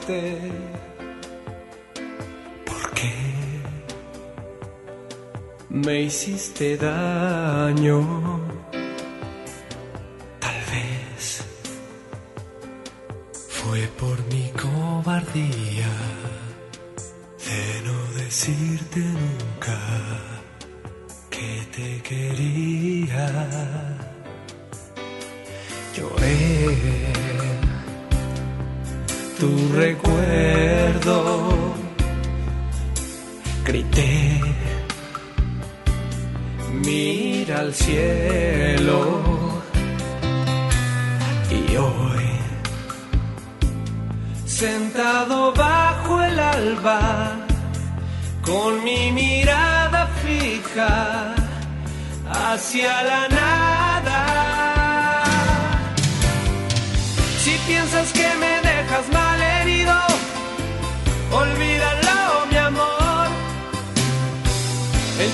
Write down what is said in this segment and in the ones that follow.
Engañaste? ¿Por qué me hiciste daño? Recuerdo, grité, mira al cielo y hoy, sentado bajo el alba, con mi mirada fija hacia la nada. Si piensas que me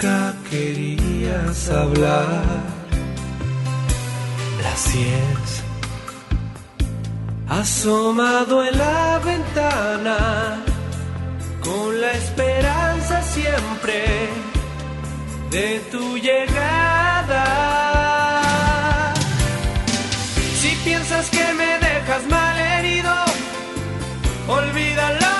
Nunca querías hablar. Las diez asomado en la ventana con la esperanza siempre de tu llegada. Si piensas que me dejas mal herido, olvídalo,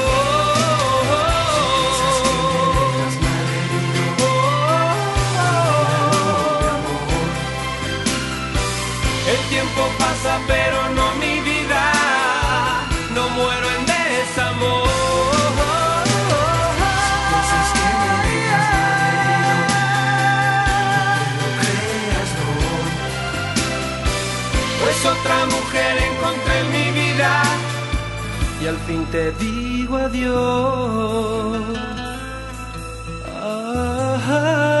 Tiempo pasa, pero no mi vida. No muero en desamor. Pues otra mujer encontré en mi vida y al fin te digo adiós. Ah.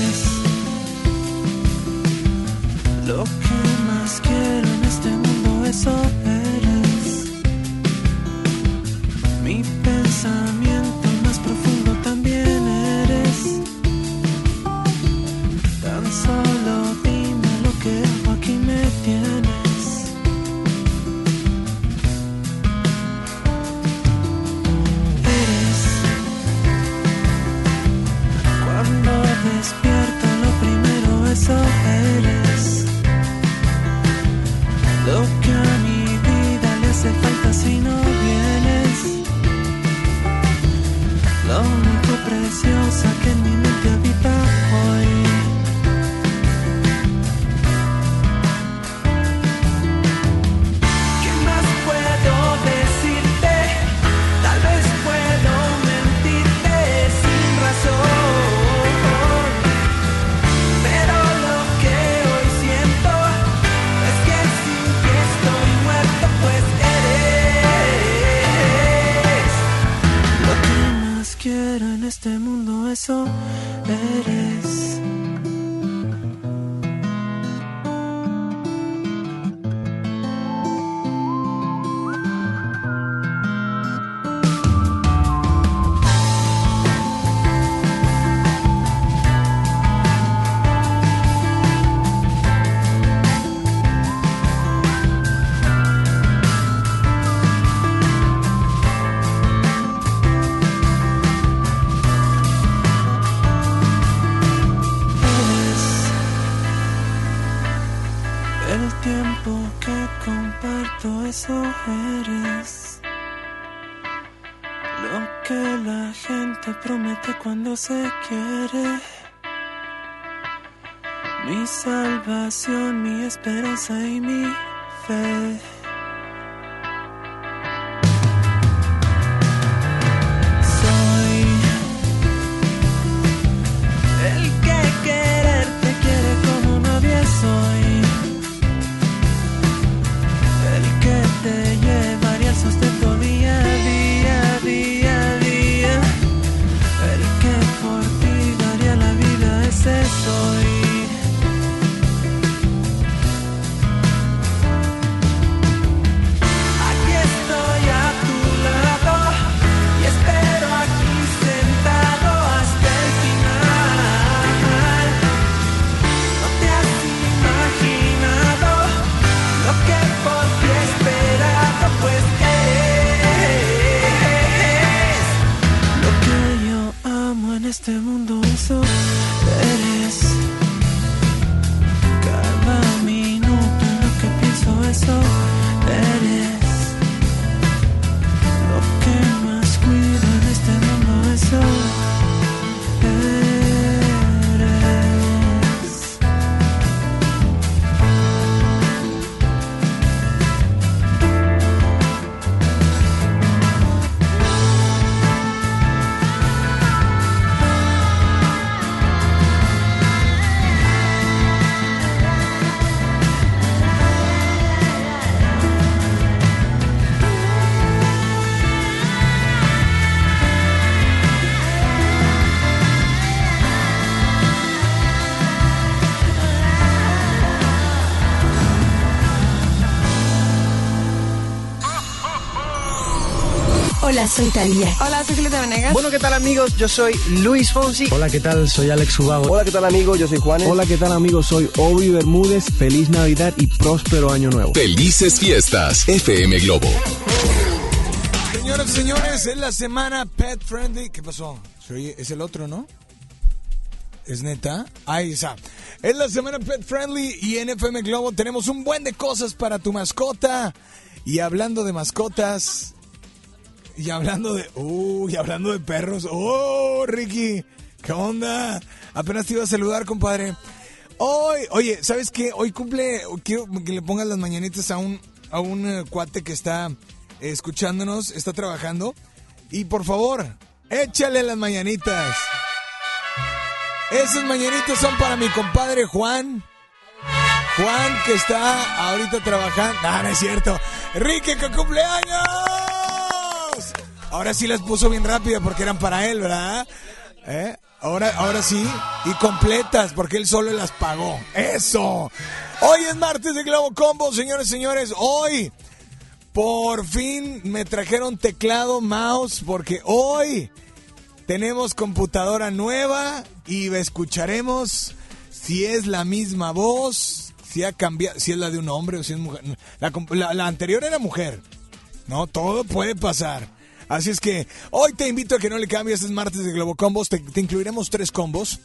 esperanza y mi soy Talía. Hola, soy Julieta Venegas. Bueno, ¿qué tal amigos? Yo soy Luis Fonsi. Hola, ¿qué tal? Soy Alex Ubago. Hola, ¿qué tal amigos? Yo soy Juanes. Hola, ¿qué tal amigos? Soy Obi Bermúdez. Feliz Navidad y próspero año nuevo. Felices fiestas, FM Globo. Señoras y señores, es la semana Pet Friendly. ¿Qué pasó? Es el otro, ¿no? ¿Es neta? Ahí está. Es la semana Pet Friendly y en FM Globo tenemos un buen de cosas para tu mascota. Y hablando de mascotas, y hablando de. Uy, hablando de perros. ¡Oh, Ricky! ¿Qué onda? Apenas te iba a saludar, compadre. Hoy, oye, ¿sabes qué? Hoy cumple. Quiero que le pongas las mañanitas a un, a un eh, cuate que está escuchándonos, está trabajando. Y por favor, échale las mañanitas. Esas mañanitas son para mi compadre Juan. Juan que está ahorita trabajando. No, no es cierto. Ricky, que cumpleaños. Ahora sí las puso bien rápido porque eran para él, ¿verdad? ¿Eh? Ahora, ahora sí. Y completas porque él solo las pagó. ¡Eso! Hoy es martes de Globo Combo, señores señores. Hoy, por fin me trajeron teclado, mouse, porque hoy tenemos computadora nueva y escucharemos si es la misma voz, si ha cambiado, si es la de un hombre o si es mujer. La, la anterior era mujer. No, todo puede pasar. Así es que hoy te invito a que no le cambies, es martes de Globo Combos, te, te incluiremos tres combos.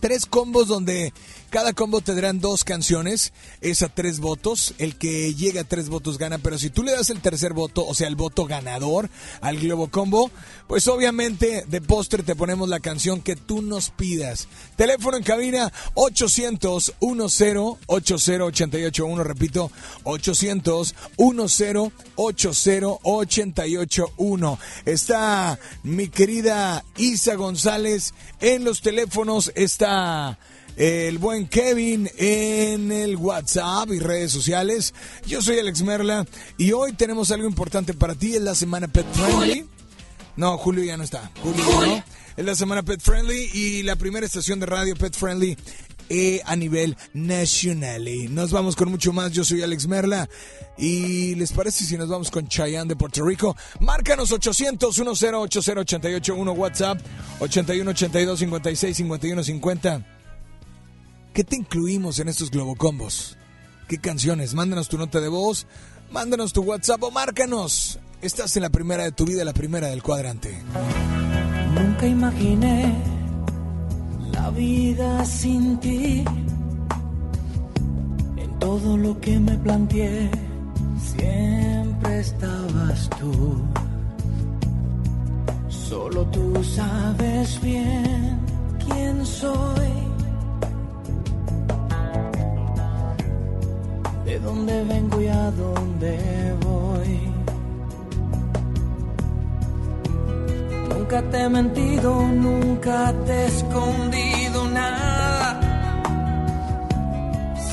Tres combos donde cada combo te darán dos canciones, es a tres votos. El que llega a tres votos gana, pero si tú le das el tercer voto, o sea, el voto ganador al Globo Combo, pues obviamente de postre te ponemos la canción que tú nos pidas. Teléfono en cabina 800 10 80881, repito, 800 10 80881. Está mi querida Isa González en los teléfonos, está el buen Kevin en el WhatsApp y redes sociales. Yo soy Alex Merla y hoy tenemos algo importante para ti. Es la semana Pet Friendly. No, Julio ya no está. Julio no. Es la semana Pet Friendly y la primera estación de radio Pet Friendly eh, a nivel nacional. Nos vamos con mucho más. Yo soy Alex Merla. ¿Y les parece si nos vamos con Chayanne de Puerto Rico? Márcanos 800 10 80 1 WhatsApp 81 82 56 51 50. ¿Qué te incluimos en estos Globocombos? ¿Qué canciones? Mándanos tu nota de voz, mándanos tu WhatsApp o márcanos. Estás en la primera de tu vida, la primera del cuadrante. Nunca imaginé la vida sin ti. En todo lo que me planteé, siempre estabas tú. Solo tú sabes bien quién soy. De dónde vengo y a dónde voy. Nunca te he mentido, nunca te he escondido nada.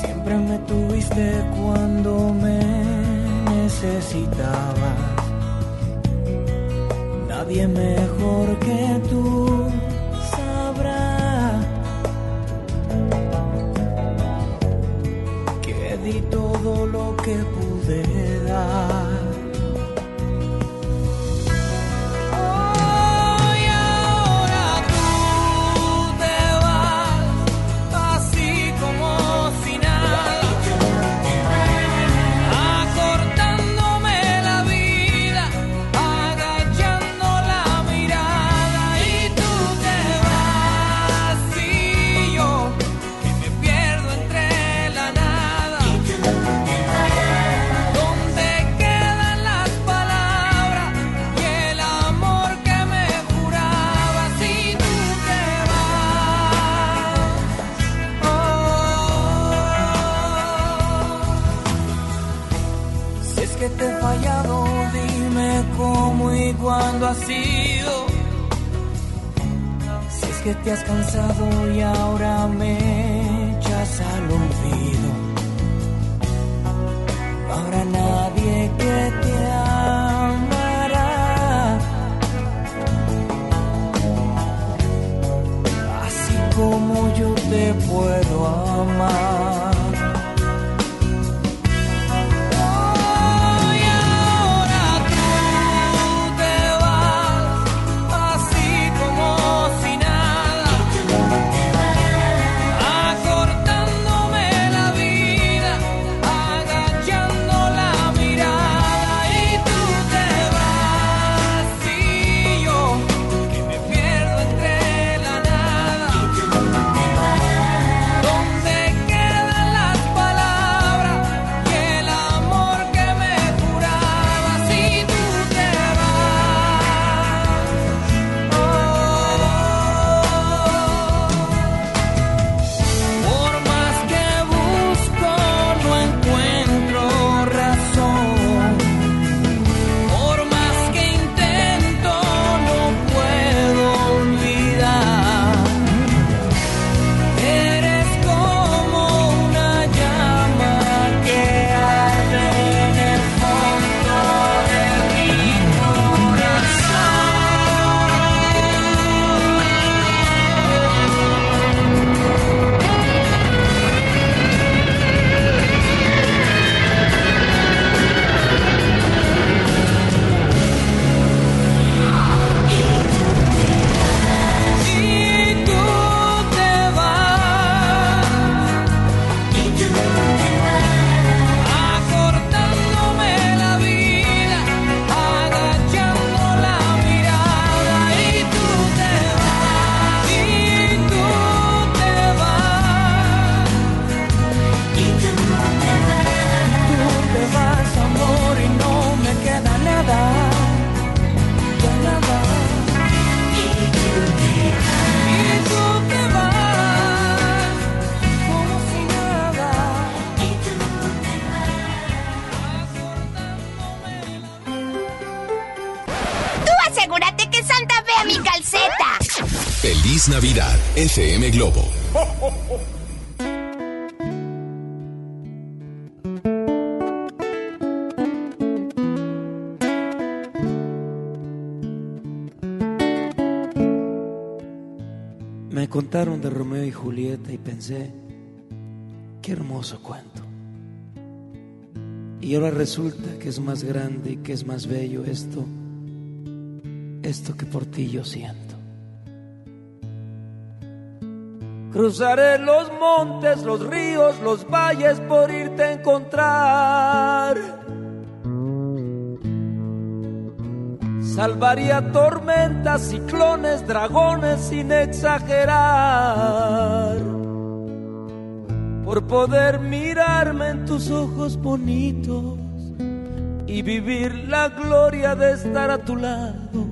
Siempre me tuviste cuando me necesitabas. Nadie mejor que tú que pude dar. Si es que te has cansado y ahora me echas al olvido. No habrá nadie que te amará así como yo te puedo amar. Asegúrate que Santa vea mi calceta. Feliz Navidad, FM Globo. Me contaron de Romeo y Julieta y pensé, qué hermoso cuento. Y ahora resulta que es más grande y que es más bello esto, esto que por ti yo siento. Cruzaré los montes, los ríos, los valles por irte a encontrar. Salvaría tormentas, ciclones, dragones sin exagerar. por poder mirarme en tus ojos bonitos y vivir la gloria de estar a tu lado.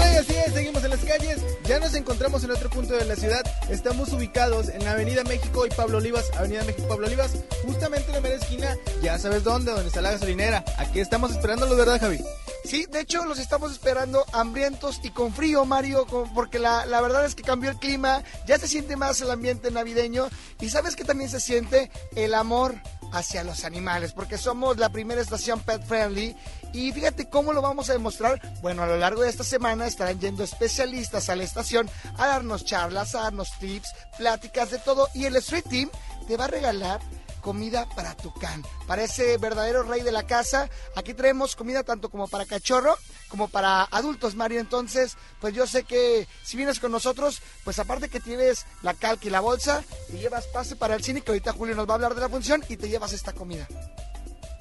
nos encontramos en otro punto de la ciudad. Estamos ubicados en la Avenida México y Pablo Olivas. Avenida México y Pablo Olivas, justamente en la mera esquina. Ya sabes dónde, donde está la gasolinera. Aquí estamos esperándolos, ¿verdad, Javi? Sí, de hecho los estamos esperando hambrientos y con frío, Mario, porque la, la verdad es que cambió el clima, ya se siente más el ambiente navideño y sabes que también se siente el amor hacia los animales, porque somos la primera estación pet friendly y fíjate cómo lo vamos a demostrar. Bueno, a lo largo de esta semana estarán yendo especialistas a la estación a darnos charlas, a darnos tips, pláticas de todo y el Street Team te va a regalar comida para tu can, para ese verdadero rey de la casa. Aquí traemos comida tanto como para cachorro como para adultos, Mario. Entonces, pues yo sé que si vienes con nosotros, pues aparte que tienes la calca y la bolsa, te llevas pase para el cine, que ahorita Julio nos va a hablar de la función, y te llevas esta comida.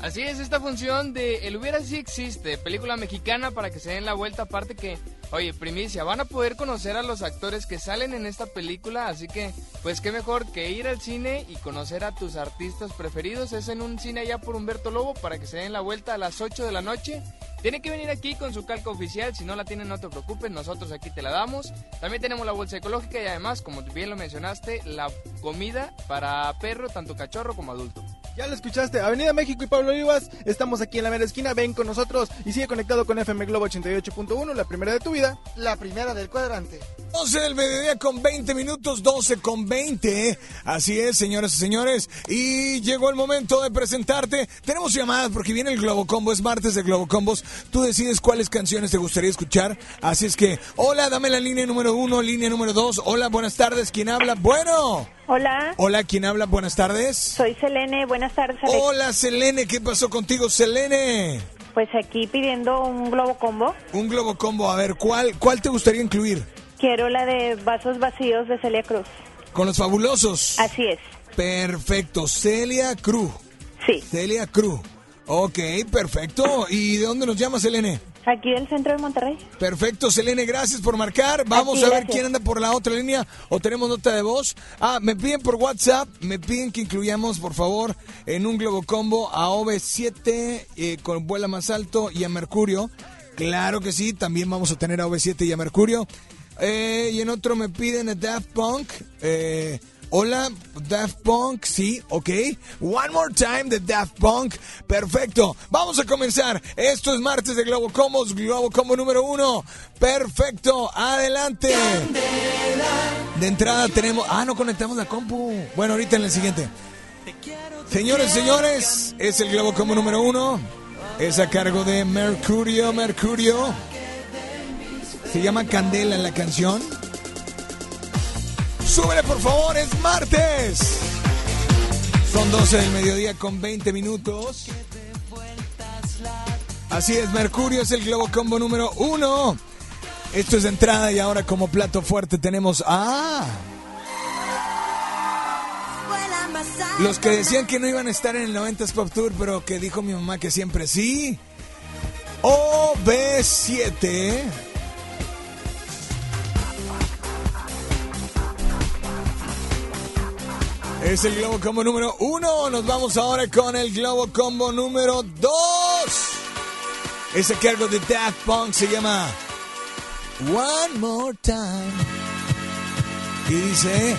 Así es, esta función de El Hubiera sí existe, película mexicana para que se den la vuelta, aparte que, oye, primicia, van a poder conocer a los actores que salen en esta película, así que, pues qué mejor que ir al cine y conocer a tus artistas preferidos, es en un cine allá por Humberto Lobo para que se den la vuelta a las 8 de la noche. Tiene que venir aquí con su calca oficial, si no la tienen no te preocupes, nosotros aquí te la damos. También tenemos la bolsa ecológica y además, como bien lo mencionaste, la comida para perro, tanto cachorro como adulto. Ya lo escuchaste, Avenida México y Pablo Olivas, estamos aquí en la mera esquina, ven con nosotros y sigue conectado con FM Globo 88.1, la primera de tu vida. La primera del cuadrante. 12 del mediodía con 20 minutos, 12 con 20. Así es, señoras y señores. Y llegó el momento de presentarte. Tenemos llamadas porque viene el Globo Combo, es martes de Globo Combos. Tú decides cuáles canciones te gustaría escuchar. Así es que, hola, dame la línea número uno, línea número dos. Hola, buenas tardes. ¿Quién habla? Bueno. Hola, Hola, ¿quién habla? Buenas tardes. soy Selene. Buenas tardes, Alex. Hola, Selene. ¿Qué pasó contigo, Selene? Pues aquí pidiendo un globo combo. Un Globo Combo. A ver, ¿cuál, cuál te gustaría incluir? Quiero la de vasos vacíos de Celia Cruz. Con los fabulosos. Así es. Perfecto, Celia Cruz. Sí. Celia Cruz. Ok, perfecto. ¿Y de dónde nos llamas, Selene? Aquí del centro de Monterrey. Perfecto, Selene, gracias por marcar. Vamos Aquí, a ver gracias. quién anda por la otra línea o tenemos nota de voz. Ah, me piden por WhatsApp, me piden que incluyamos, por favor, en un globo combo a OV7 eh, con vuela más alto y a Mercurio. Claro que sí, también vamos a tener a OV7 y a Mercurio. Eh, y en otro me piden a Daft Punk, eh, Hola, Daft Punk, sí, ok. One more time de Daft Punk. Perfecto. Vamos a comenzar. Esto es martes de Globo Combos, Globo Combo número uno. Perfecto, adelante. De entrada tenemos. Ah, no conectamos la compu. Bueno, ahorita en el siguiente. Señores, señores, es el Globo Combo número uno. Es a cargo de Mercurio, Mercurio. Se llama Candela la canción. Súbele por favor, es martes. Son 12 del mediodía con 20 minutos. Así es, Mercurio es el Globo Combo número uno. Esto es entrada y ahora como plato fuerte tenemos a... Los que decían que no iban a estar en el 90s Pop Tour, pero que dijo mi mamá que siempre sí. OB7. Es el Globo Combo número uno. Nos vamos ahora con el Globo Combo número dos. Ese cargo de Daft Punk se llama One More Time. Y dice...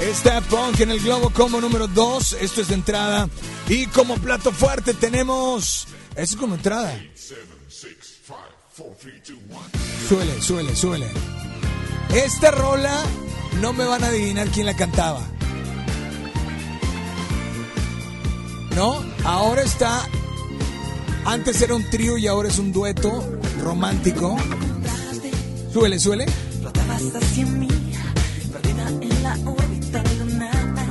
Es Daft Punk en el Globo Combo número 2. Esto es de entrada. Y como plato fuerte tenemos... Eso es como entrada. Suele, suele, suele. Esta rola no me van a adivinar quién la cantaba. ¿No? Ahora está. Antes era un trío y ahora es un dueto romántico. Suele, suele.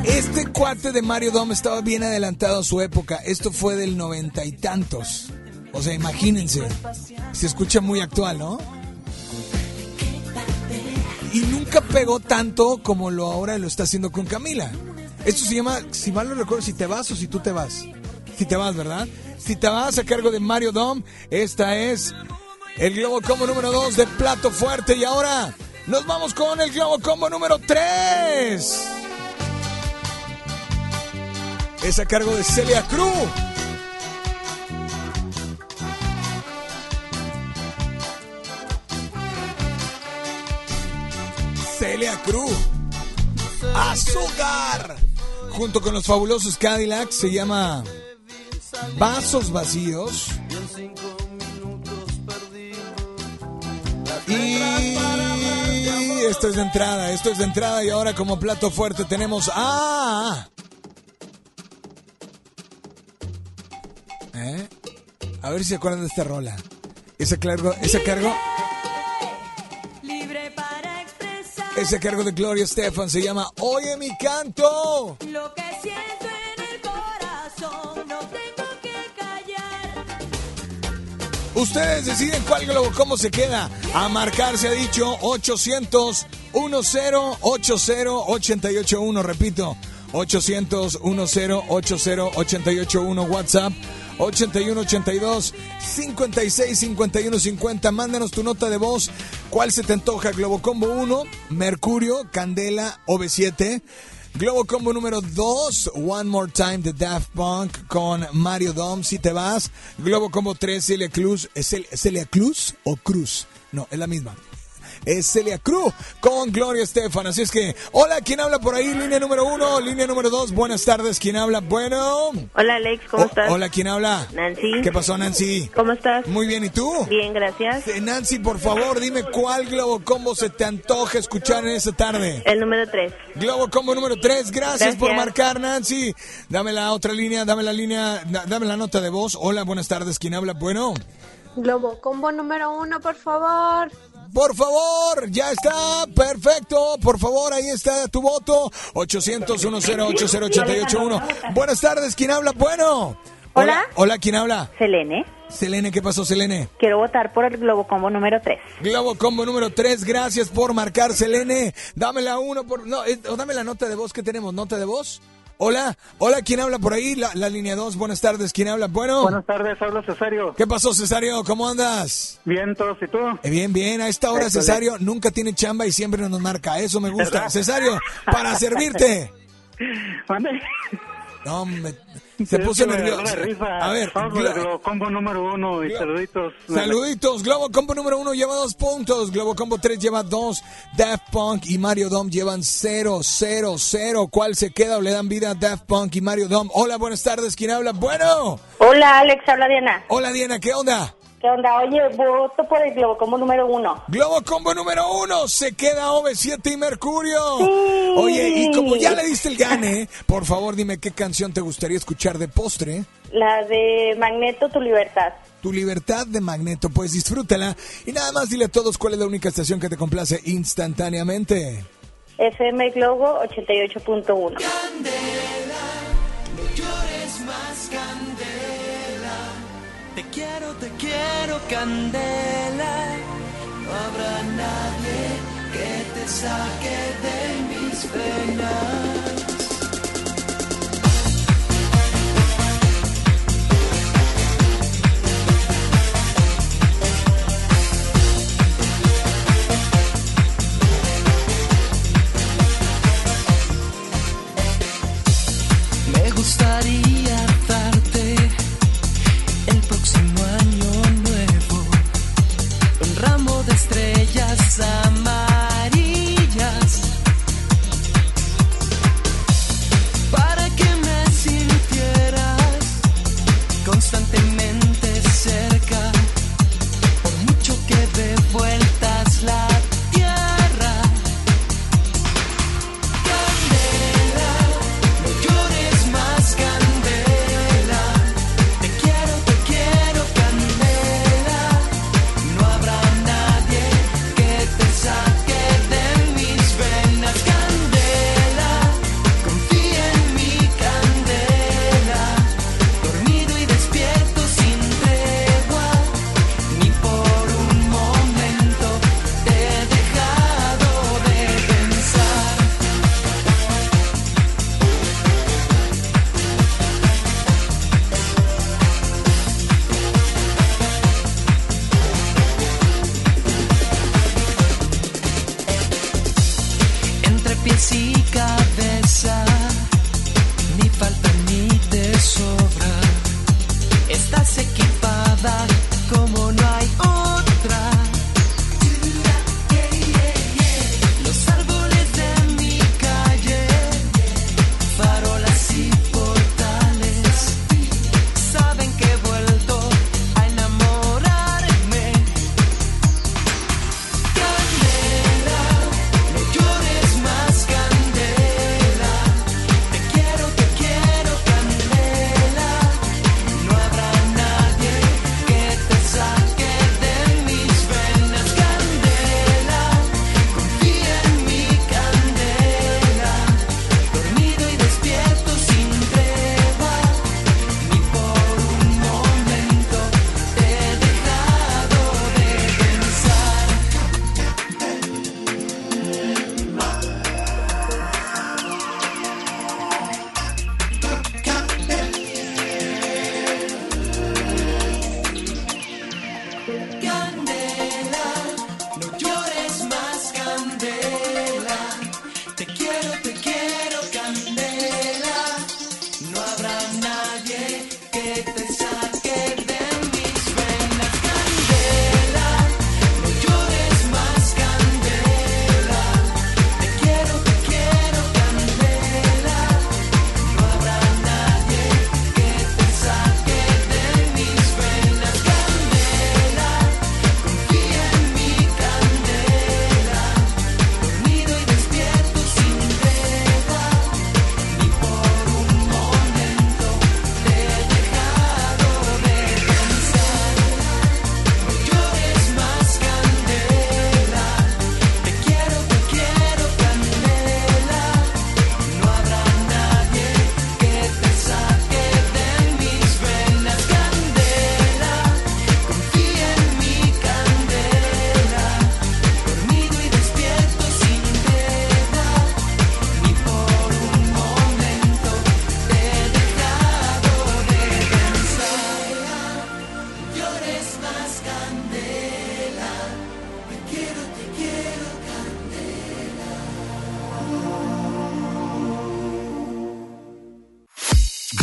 Este cuate de Mario Dom estaba bien adelantado a su época. Esto fue del noventa y tantos. O sea, imagínense. Se escucha muy actual, ¿no? Pegó tanto como lo ahora lo está haciendo con Camila. Esto se llama, si mal no recuerdo, si te vas o si tú te vas. Si te vas, ¿verdad? Si te vas a cargo de Mario Dom, esta es el Globo Combo número 2 de Plato Fuerte. Y ahora nos vamos con el Globo Combo número 3. Es a cargo de Celia Cruz. Cruz. Azúcar. Junto con los fabulosos Cadillacs se llama Vasos Vacíos. Y esto es de entrada, esto es de entrada y ahora como plato fuerte tenemos a... ¿Eh? A ver si se acuerdan de esta rola. Ese cargo, ese cargo... Ese cargo de Gloria Stefan se llama Oye mi canto. Lo que siento en el corazón no tengo que callar. Ustedes deciden cuál globo, cómo se queda. A marcar se ha dicho 800 10 80 881. Repito, 800 10 80 881 WhatsApp. 81 82 56 51 50. Mándanos tu nota de voz. ¿Cuál se te antoja? Globo Combo 1, Mercurio, Candela, OV7. Globo Combo número 2, One More Time de Daft Punk con Mario Dom, si te vas. Globo Combo 3, Celia Cruz. ¿Es Cel- Celia Cruz o Cruz? No, es la misma. Es Celia Cruz con Gloria Estefan. Así es que, hola, ¿quién habla por ahí? Línea número uno, línea número dos. Buenas tardes, ¿quién habla? Bueno. Hola Alex, ¿cómo Oh, estás? Hola, ¿quién habla? Nancy. ¿Qué pasó, Nancy? ¿Cómo estás? Muy bien, ¿y tú? Bien, gracias. Eh, Nancy, por favor, dime cuál Globo Combo se te antoja escuchar en esta tarde. El número 3. Globo Combo número 3, gracias, Gracias. por marcar, Nancy. Dame la otra línea, dame la línea, da- dame la nota de voz. Hola, buenas tardes, ¿quién habla? Bueno, Globo Combo número uno, por favor. Por favor, ya está, perfecto. Por favor, ahí está tu voto. 800 10 Buenas tardes, ¿quién habla? Bueno. Hola. Hola, ¿quién habla? Selene. Selene, ¿qué pasó, Selene? Quiero votar por el Globo Combo número 3. Globo Combo número 3, gracias por marcar, Selene. Dame la uno por. No, eh, dame la nota de voz que tenemos. ¿Nota de voz? Hola, hola, ¿quién habla por ahí? La, la línea 2, buenas tardes, ¿quién habla? Bueno. Buenas tardes, habla Cesario. ¿Qué pasó, Cesario? ¿Cómo andas? Bien, todos y tú. Eh, bien, bien, a esta hora Excelente. Cesario nunca tiene chamba y siempre nos marca, eso me gusta. ¿Verdad? Cesario, para servirte. ¿Mande? No, me, se puso nervioso. A ver, Globo Combo número uno y saluditos. Saluditos, Globo Combo número uno lleva dos puntos, Globo Combo 3 lleva dos, Daft Punk y Mario Dom llevan cero, cero, cero. ¿Cuál se queda o le dan vida a Daft Punk y Mario Dom? Hola, buenas tardes, ¿quién habla? Bueno. Hola, Alex, habla Diana. Hola, Diana, ¿qué onda? ¿Qué onda? Oye, voto por el Globo como número uno. Globo Combo número uno, se queda OV7 y Mercurio. Oye, y como ya le diste el gane, por favor dime qué canción te gustaría escuchar de postre. La de Magneto, tu libertad. Tu libertad de Magneto, pues disfrútala. Y nada más dile a todos cuál es la única estación que te complace instantáneamente. FM Globo 88.1. quiero, candela. No habrá nadie que te saque de mis venas.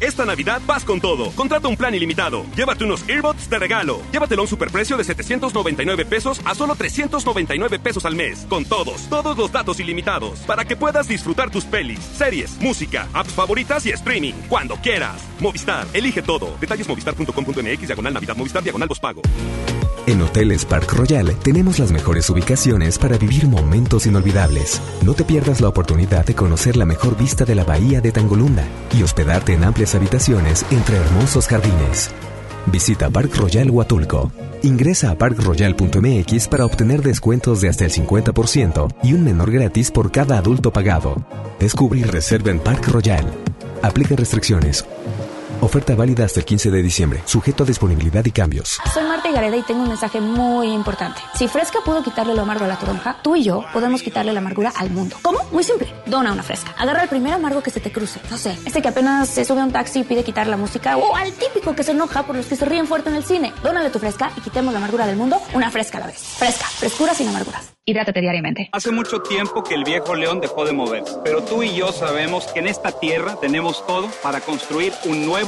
Esta Navidad vas con todo. Contrata un plan ilimitado. Llévate unos earbuds de regalo. Llévatelo a un superprecio de 799 pesos a solo 399 pesos al mes. Con todos, todos los datos ilimitados. Para que puedas disfrutar tus pelis, series, música, apps favoritas y streaming. Cuando quieras. Movistar, elige todo. Detalles movistar.com.mx, diagonal Navidad, Movistar, diagonal pago. En Hoteles Park Royal tenemos las mejores ubicaciones para vivir momentos inolvidables. No te pierdas la oportunidad de conocer la mejor vista de la bahía de Tangolunda y hospedarte en amplias habitaciones entre hermosos jardines. Visita Park Royal Huatulco. Ingresa a parkroyal.mx para obtener descuentos de hasta el 50% y un menor gratis por cada adulto pagado. Descubre y reserva en Park Royal. Aplica restricciones. Oferta válida hasta el 15 de diciembre, sujeto a disponibilidad y cambios. Soy Marta Gareda y tengo un mensaje muy importante. Si Fresca pudo quitarle lo amargo a la toronja, tú y yo podemos quitarle la amargura al mundo. ¿Cómo? Muy simple. Dona una Fresca. Agarra el primer amargo que se te cruce. No sé, este que apenas se sube a un taxi y pide quitar la música o al típico que se enoja por los que se ríen fuerte en el cine. Dónale tu Fresca y quitemos la amargura del mundo una Fresca a la vez. Fresca, frescura sin amarguras. Hidrátate diariamente. Hace mucho tiempo que el viejo león dejó de moverse, pero tú y yo sabemos que en esta tierra tenemos todo para construir un nuevo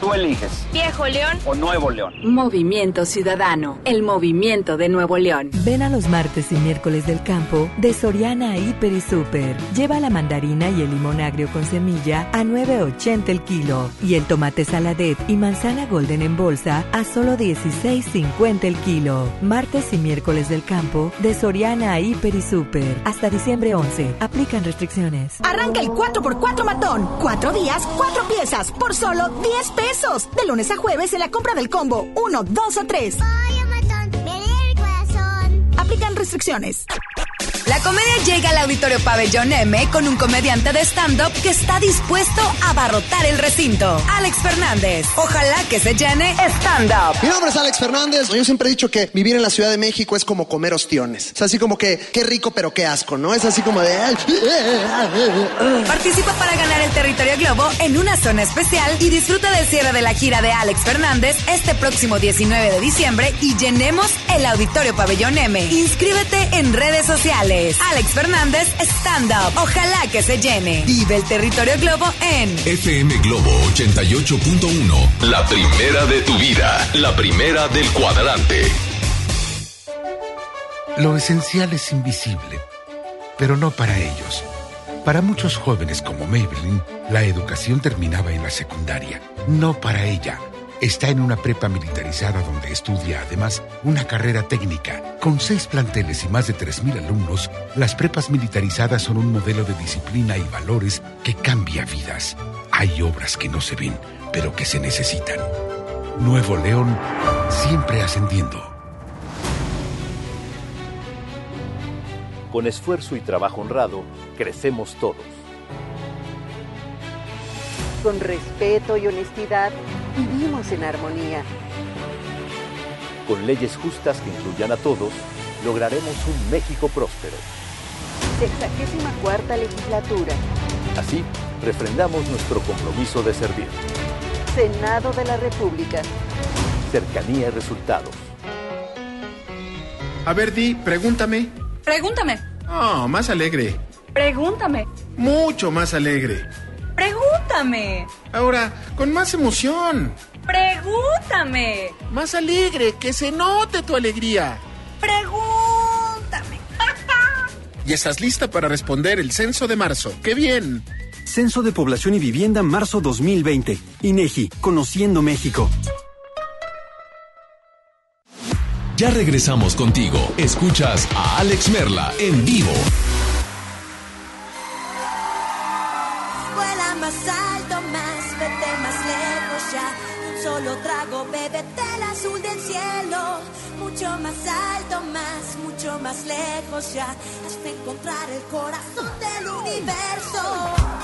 Tú eliges. Viejo León o Nuevo León. Movimiento Ciudadano, el movimiento de Nuevo León. Ven a los martes y miércoles del campo de Soriana Hiper y Super. Lleva la mandarina y el limón agrio con semilla a 9.80 el kilo y el tomate saladet y manzana golden en bolsa a solo 16.50 el kilo. Martes y miércoles del campo de Soriana Hiper y Super. Hasta diciembre 11. Aplican restricciones. Arranca el 4x4 matón. Cuatro días, cuatro piezas por solo 10 pesos. De lunes a jueves en la compra del combo 1, 2 o 3. Aplican restricciones. La comedia llega al Auditorio Pabellón M con un comediante de stand-up que está dispuesto a abarrotar el recinto. Alex Fernández. Ojalá que se llene stand-up. Mi nombre es Alex Fernández. Yo siempre he dicho que vivir en la Ciudad de México es como comer ostiones. Es así como que, qué rico pero qué asco, ¿no? Es así como de... Participa para ganar el territorio Globo en una zona especial y disfruta del cierre de la gira de Alex Fernández este próximo 19 de diciembre y llenemos el Auditorio Pabellón M. Inscríbete en redes sociales. Alex Fernández Stand Up. Ojalá que se llene. Vive el territorio Globo en FM Globo 88.1. La primera de tu vida. La primera del cuadrante. Lo esencial es invisible, pero no para ellos. Para muchos jóvenes como Maybelline, la educación terminaba en la secundaria. No para ella. Está en una prepa militarizada donde estudia además una carrera técnica. Con seis planteles y más de 3.000 alumnos, las prepas militarizadas son un modelo de disciplina y valores que cambia vidas. Hay obras que no se ven, pero que se necesitan. Nuevo León, siempre ascendiendo. Con esfuerzo y trabajo honrado, crecemos todos. Con respeto y honestidad, vivimos en armonía. Con leyes justas que incluyan a todos, lograremos un México próspero. Sexagésima cuarta legislatura. Así, refrendamos nuestro compromiso de servir. Senado de la República. Cercanía y resultados. A ver, Di, pregúntame. Pregúntame. Oh, más alegre. Pregúntame. Mucho más alegre. Pregúntame. Ahora, con más emoción. Pregúntame. Más alegre, que se note tu alegría. Pregúntame. y estás lista para responder el censo de marzo. ¡Qué bien! Censo de Población y Vivienda marzo 2020. INEGI, Conociendo México. Ya regresamos contigo. Escuchas a Alex Merla en vivo. mucho más, mucho más lejos ya, hasta encontrar el corazón del universo.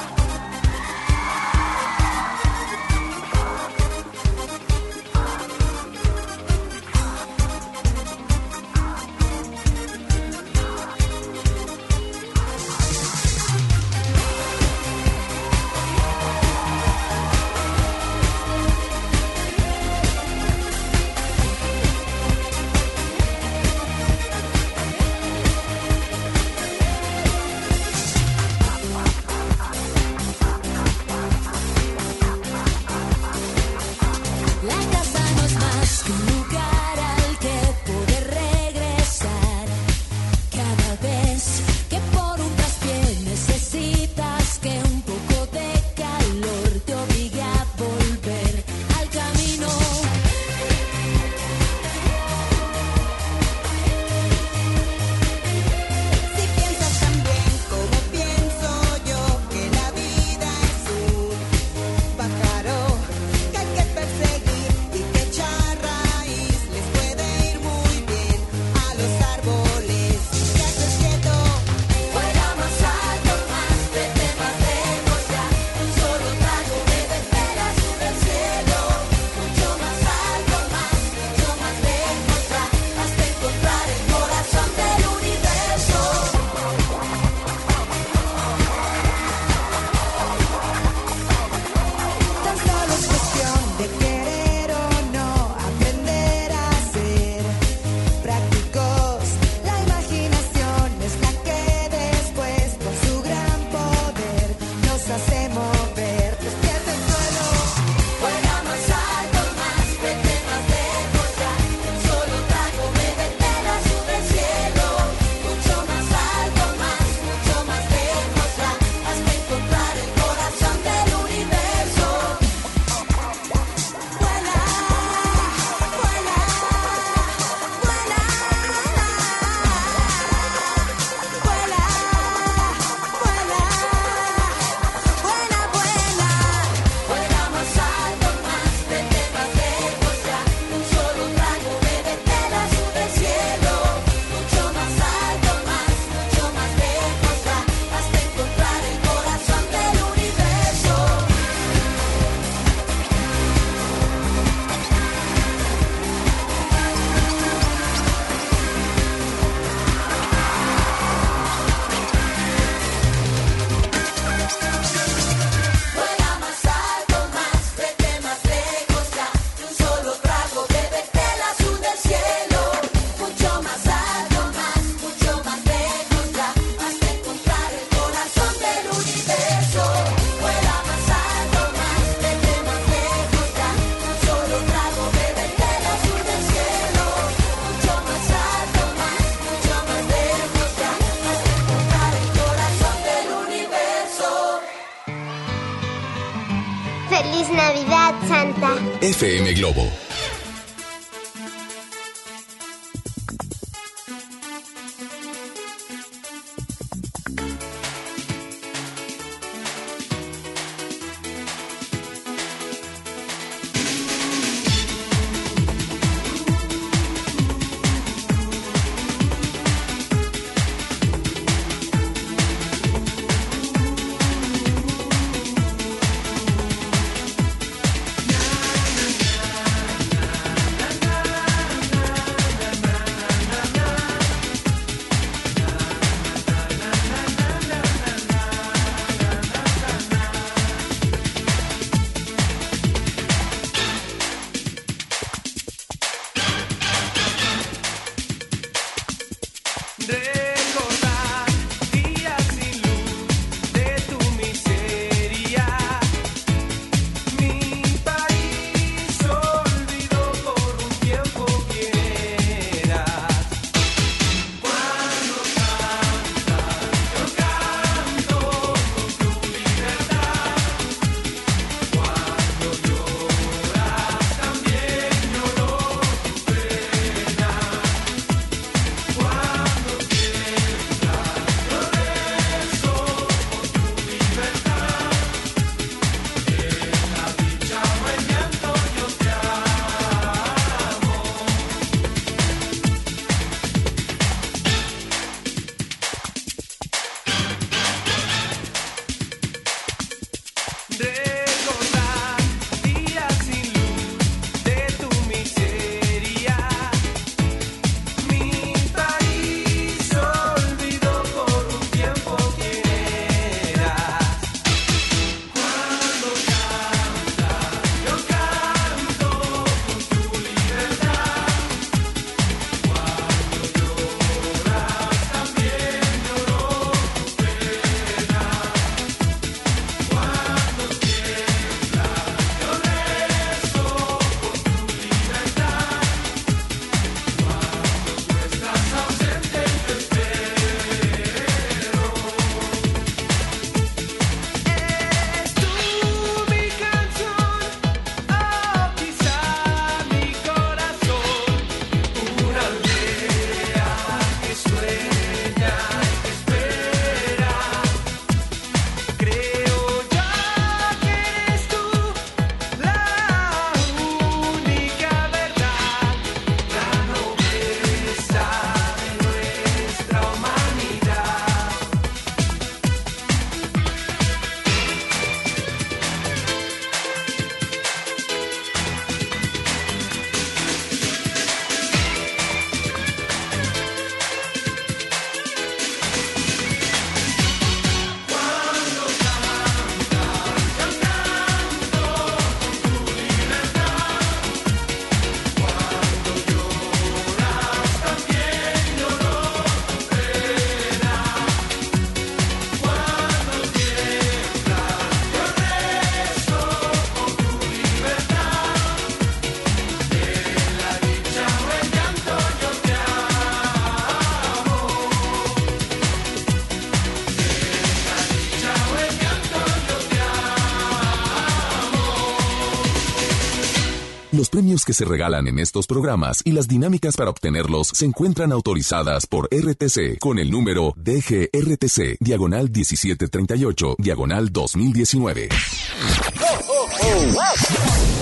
Premios que se regalan en estos programas y las dinámicas para obtenerlos se encuentran autorizadas por RTC con el número DGRTC, diagonal 1738, diagonal 2019.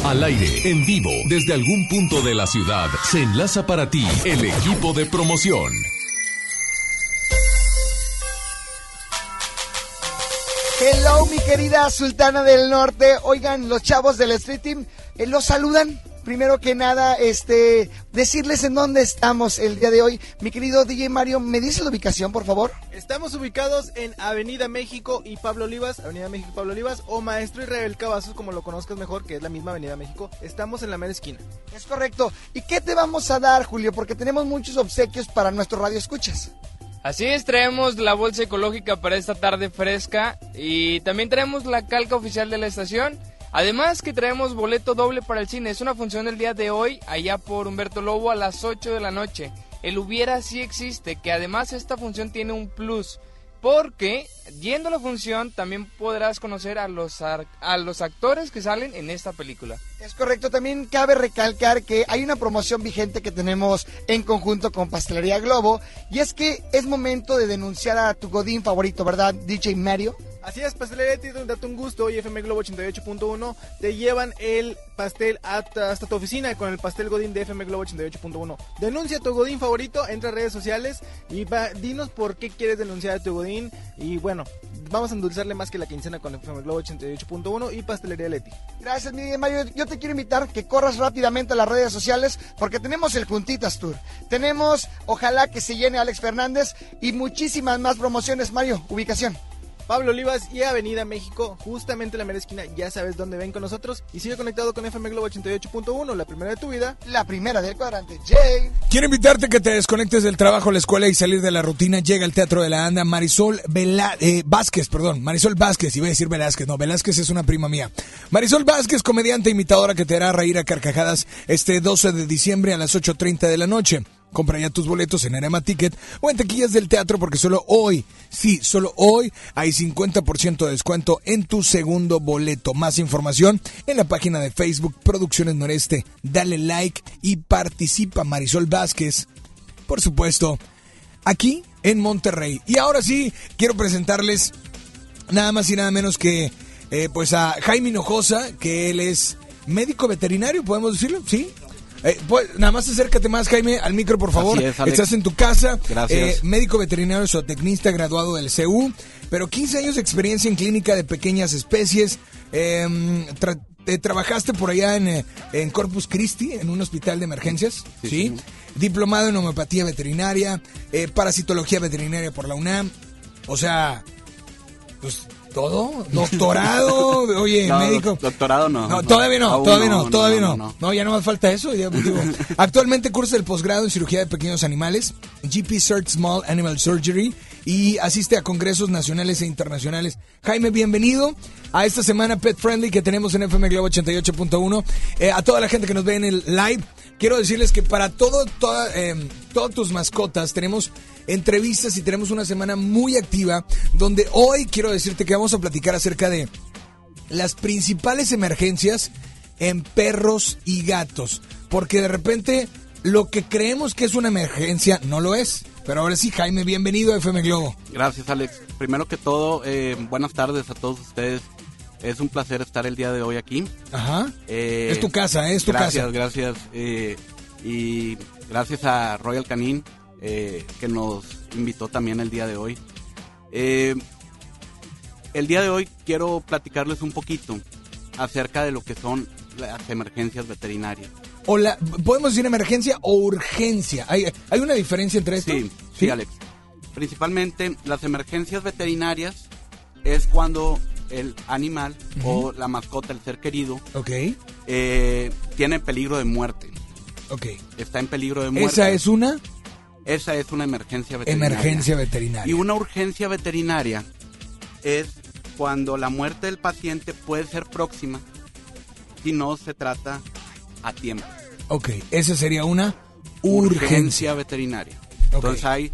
Al aire, en vivo, desde algún punto de la ciudad, se enlaza para ti el equipo de promoción. Hello, mi querida Sultana del Norte. Oigan, los chavos del Street Team eh, los saludan. Primero que nada, este, decirles en dónde estamos el día de hoy. Mi querido DJ Mario, ¿me dice la ubicación, por favor? Estamos ubicados en Avenida México y Pablo Olivas, Avenida México y Pablo Olivas, o Maestro Israel Cavazos, como lo conozcas mejor, que es la misma Avenida México. Estamos en la mera esquina. Es correcto. ¿Y qué te vamos a dar, Julio? Porque tenemos muchos obsequios para nuestro radio escuchas. Así es, traemos la bolsa ecológica para esta tarde fresca y también traemos la calca oficial de la estación. Además que traemos boleto doble para el cine. Es una función del día de hoy, allá por Humberto Lobo a las 8 de la noche. El hubiera sí existe, que además esta función tiene un plus. Porque yendo a la función también podrás conocer a los, a los actores que salen en esta película. Es correcto, también cabe recalcar que hay una promoción vigente que tenemos en conjunto con Pastelería Globo y es que es momento de denunciar a tu godín favorito, ¿verdad, DJ Mario? Así es, Pastelería Leti, date un gusto y FM Globo 88.1 te llevan el pastel hasta, tu oficina con el pastel Godín de FM Globo 88.1. Denuncia tu Godín favorito, entra a redes sociales y dinos por qué quieres denunciar a tu Godín y bueno, vamos a endulzarle más que la quincena con FM Globo 88.1 y Pastelería Leti. Gracias, mi DJ Mario. Yo te quiero invitar que corras rápidamente a las redes sociales porque tenemos el Juntitas Tour. Tenemos, ojalá que se llene Alex Fernández y muchísimas más promociones. Mario, ubicación. Pablo Olivas y Avenida México, justamente en la mera esquina, ya sabes dónde ven con nosotros y sigue conectado con FM Globo 88.1, la primera de tu vida. La primera del cuadrante. Jay. Quiero invitarte a que te desconectes del trabajo, la escuela y salir de la rutina. Llega al Teatro de la Anda Marisol Vela- eh, Vázquez, perdón, Marisol Vázquez, iba a decir Velázquez, no, Velázquez es una prima mía. Marisol Vázquez, comediante e imitadora que te hará reír a carcajadas este 12 de diciembre a las 8.30 de la noche. Compra ya tus boletos en Arema Ticket o en taquillas del teatro porque solo hoy, sí, solo hoy hay 50% de descuento en tu segundo boleto. Más información en la página de Facebook Producciones Noreste. Dale like y participa Marisol Vázquez, por supuesto, aquí en Monterrey. Y ahora sí, quiero presentarles nada más y nada menos que eh, pues a Jaime Hinojosa, que él es médico veterinario, podemos decirlo, ¿sí? Eh, pues, nada más acércate más, Jaime, al micro, por favor. Es. Estás en tu casa. Gracias. Eh, médico veterinario zootecnista graduado del CEU, pero 15 años de experiencia en clínica de pequeñas especies. Eh, tra- eh, trabajaste por allá en, en Corpus Christi, en un hospital de emergencias, ¿sí? Diplomado en homeopatía veterinaria, parasitología veterinaria por la UNAM. O sea, pues todo, doctorado, oye, No, médico. doc- Doctorado no. No, todavía no, todavía no, todavía no, no. no. ya no más falta eso. ya, digo. Actualmente cursa el posgrado en cirugía de pequeños animales, GP Cert Small Animal Surgery, y asiste a congresos nacionales e internacionales. Jaime, bienvenido a esta semana Pet Friendly que tenemos en FM Globo 88.1. Eh, a toda la gente que nos ve en el live, quiero decirles que para todo, toda, eh, todas tus mascotas tenemos entrevistas y tenemos una semana muy activa donde hoy quiero decirte que vamos a platicar acerca de las principales emergencias en perros y gatos. Porque de repente lo que creemos que es una emergencia no lo es. Pero ahora sí, Jaime, bienvenido a FM Globo. Gracias, Alex. Primero que todo, eh, buenas tardes a todos ustedes. Es un placer estar el día de hoy aquí. Ajá. Eh, Es tu casa, es tu gracias, casa. Gracias, eh, y gracias a Royal Canin eh, que nos invitó también el día de hoy. Eh, el día de hoy quiero platicarles un poquito acerca de lo que son las emergencias veterinarias. O la, ¿Podemos decir emergencia o urgencia? ¿Hay, hay una diferencia entre esto? Sí, sí, Alex. Principalmente las emergencias veterinarias es cuando el animal o la mascota, el ser querido, eh, tiene peligro de muerte. ok. Está en peligro de muerte. Esa es una Esa es una emergencia veterinaria. emergencia veterinaria. Y una urgencia veterinaria es cuando la muerte del paciente puede ser próxima si no se trata a tiempo. Ok, esa sería una urgencia. veterinaria. Entonces hay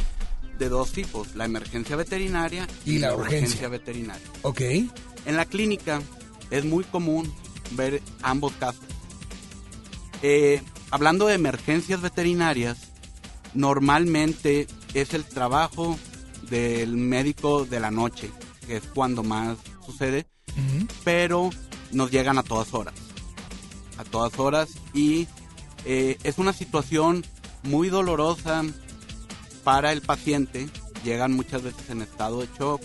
de dos tipos, la emergencia veterinaria Y la urgencia. veterinaria. Ok, En la clínica es muy común ver ambos casos. Eh, hablando de emergencias veterinarias, normalmente es el trabajo del médico de la noche, que es cuando más sucede, pero nos llegan a todas horas. A todas horas y eh, es una situación muy dolorosa para el paciente. Llegan muchas veces en estado de shock.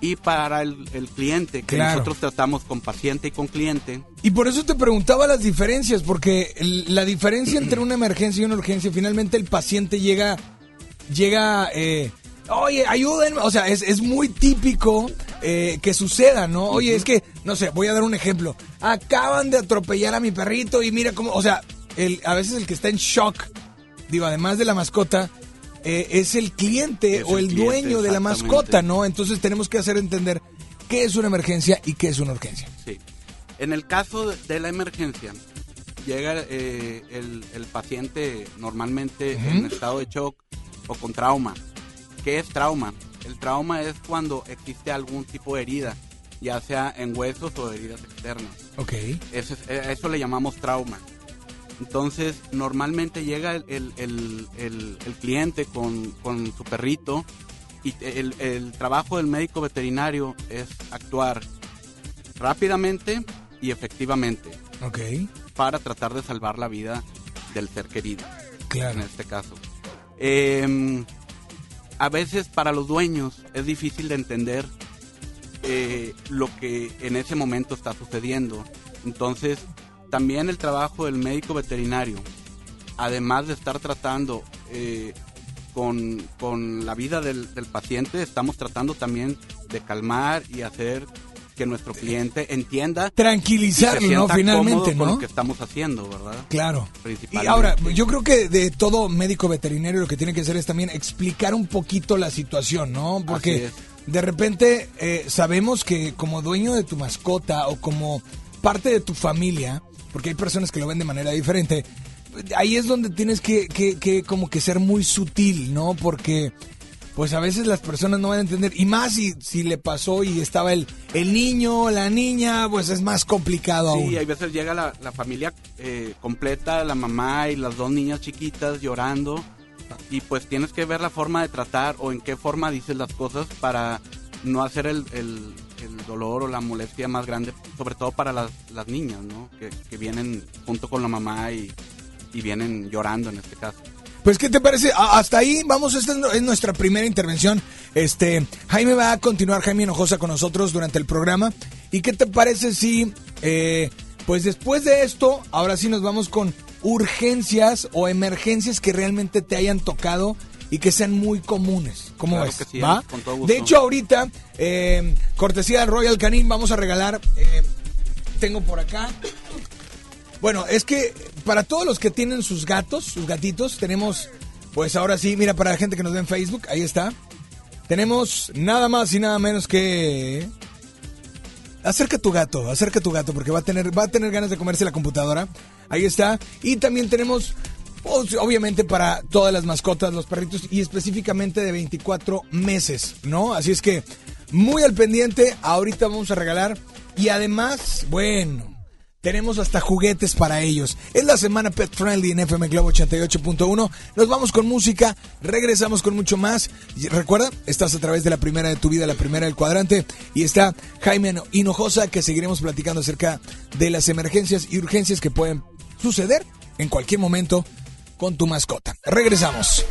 Y para el, el cliente, que Claro. nosotros tratamos con paciente y con cliente, Y por eso te preguntaba las diferencias, porque el- la diferencia entre una emergencia y una urgencia, finalmente el paciente llega, llega, eh, oye, ayúdenme, o sea, es, es muy típico eh, que suceda, ¿no? Oye, es que, no sé, voy a dar un ejemplo, acaban de atropellar a mi perrito y mira cómo, o sea, el, a veces el que está en shock, digo, además de la mascota, eh, es el cliente Es o el el, cliente, dueño de la mascota, ¿no? Entonces tenemos que hacer entender qué es una emergencia y qué es una urgencia. Sí. En el caso de- la emergencia, llega eh, el, el paciente normalmente en estado de shock o con trauma. ¿Qué es trauma? El trauma es cuando existe algún tipo de herida, ya sea en huesos o heridas externas. Ok. Eso, es- a eso le llamamos trauma. Entonces, normalmente llega el, el- el- cliente con, con su perrito y el, el trabajo del médico veterinario es actuar rápidamente y efectivamente Ok. para tratar de salvar la vida del ser querido. Claro. En este caso. Eh, a veces para los dueños es difícil de entender eh, lo que en ese momento está sucediendo. Entonces, también el trabajo del médico veterinario, además de estar tratando eh, con, con la vida del, del paciente, estamos tratando también de calmar y hacer que nuestro cliente entienda. Tranquilizarlo, ¿no? Finalmente, cómodo con ¿no? lo que estamos haciendo, ¿verdad? Claro. Y ahora, yo creo que de todo médico veterinario lo que tiene que hacer es también explicar un poquito la situación, ¿no? Porque de repente eh, sabemos que como dueño de tu mascota o como parte de tu familia, porque hay personas que lo ven de manera diferente, ahí es donde tienes que, que, que como que ser muy sutil, ¿no? Porque pues a veces las personas no van a entender, y más si, si le pasó y estaba el, el niño, la niña, pues es más complicado aún. Sí, hay veces llega la, la familia eh, completa, la mamá y las dos niñas chiquitas llorando y pues tienes que ver la forma de tratar o en qué forma dices las cosas para no hacer el, el- el dolor o la molestia más grande, sobre todo para las, las niñas, ¿no? Que, que vienen junto con la mamá y, y vienen llorando en este caso. Pues, ¿qué te parece? Hasta ahí, vamos, esta es nuestra primera intervención. Este, Jaime va a continuar, Jaime Hinojosa, con nosotros durante el programa. ¿Y qué te parece si, eh, pues después de esto, ahora sí nos vamos con urgencias o emergencias que realmente te hayan tocado y que sean muy comunes? ¿Cómo Claro ves? que sí, ¿Va? Alex, con todo gusto. De hecho, ahorita, eh, cortesía del Royal Canin, vamos a regalar, eh, tengo por acá, bueno, es que para todos los que tienen sus gatos, sus gatitos, tenemos, pues ahora sí, mira, para la gente que nos ve en Facebook, ahí está. Tenemos nada más y nada menos que... Acerca tu gato, acerca tu gato, porque va a tener, va a tener ganas de comerse la computadora. Ahí está. Y también tenemos, obviamente, para todas las mascotas, los perritos, y específicamente de 24 meses, ¿no? Así es que, muy al pendiente, ahorita vamos a regalar. Y además, bueno, tenemos hasta juguetes para ellos. Es la semana Pet Friendly en FM Globo 88.1. Nos vamos con música, regresamos con mucho más. Y recuerda, estás a través de la primera de tu vida, la primera del cuadrante. Y está Jaime Hinojosa, que seguiremos platicando acerca de las emergencias y urgencias que pueden suceder en cualquier momento con tu mascota. Regresamos.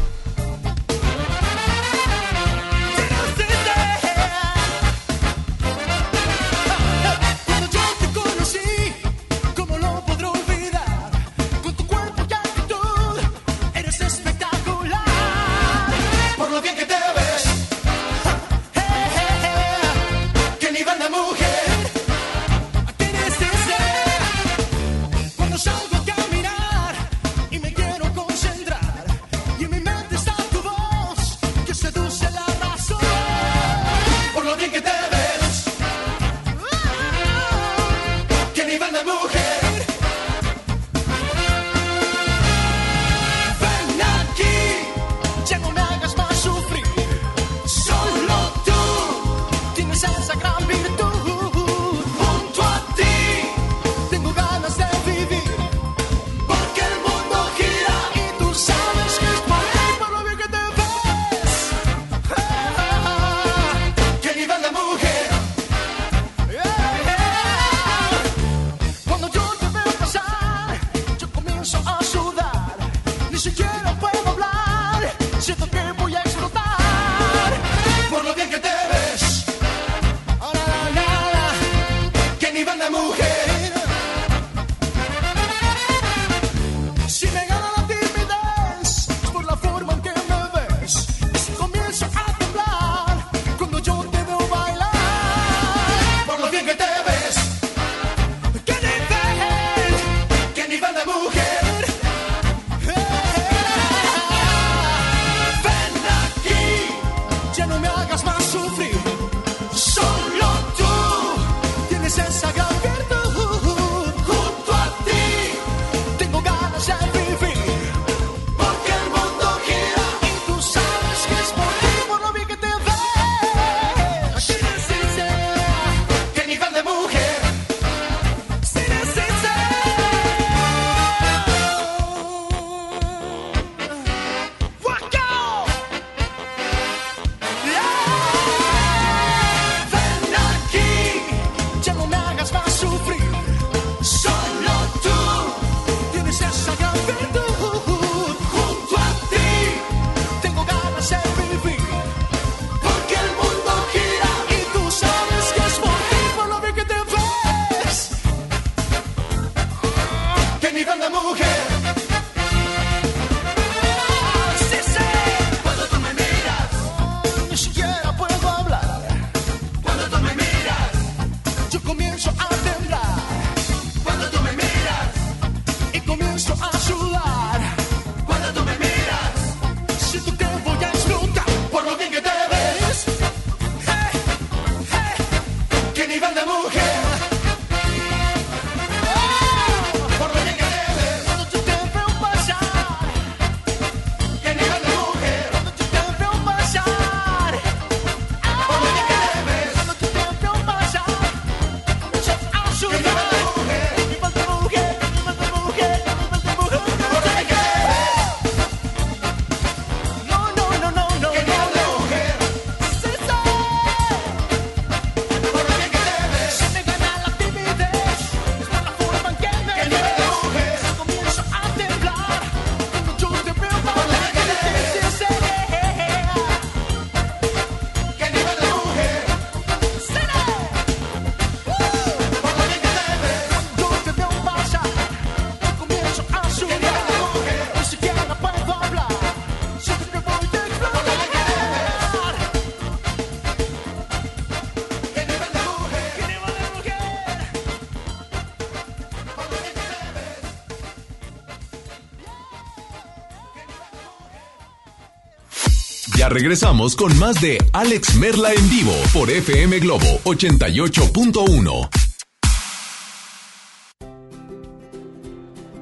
Regresamos con más de Alex Merla en vivo por FM Globo 88.1.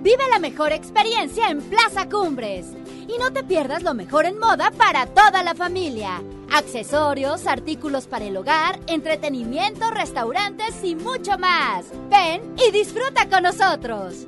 Vive la mejor experiencia en Plaza Cumbres. Y no te pierdas lo mejor en moda para toda la familia. Accesorios, artículos para el hogar, entretenimiento, restaurantes y mucho más. Ven y disfruta con nosotros.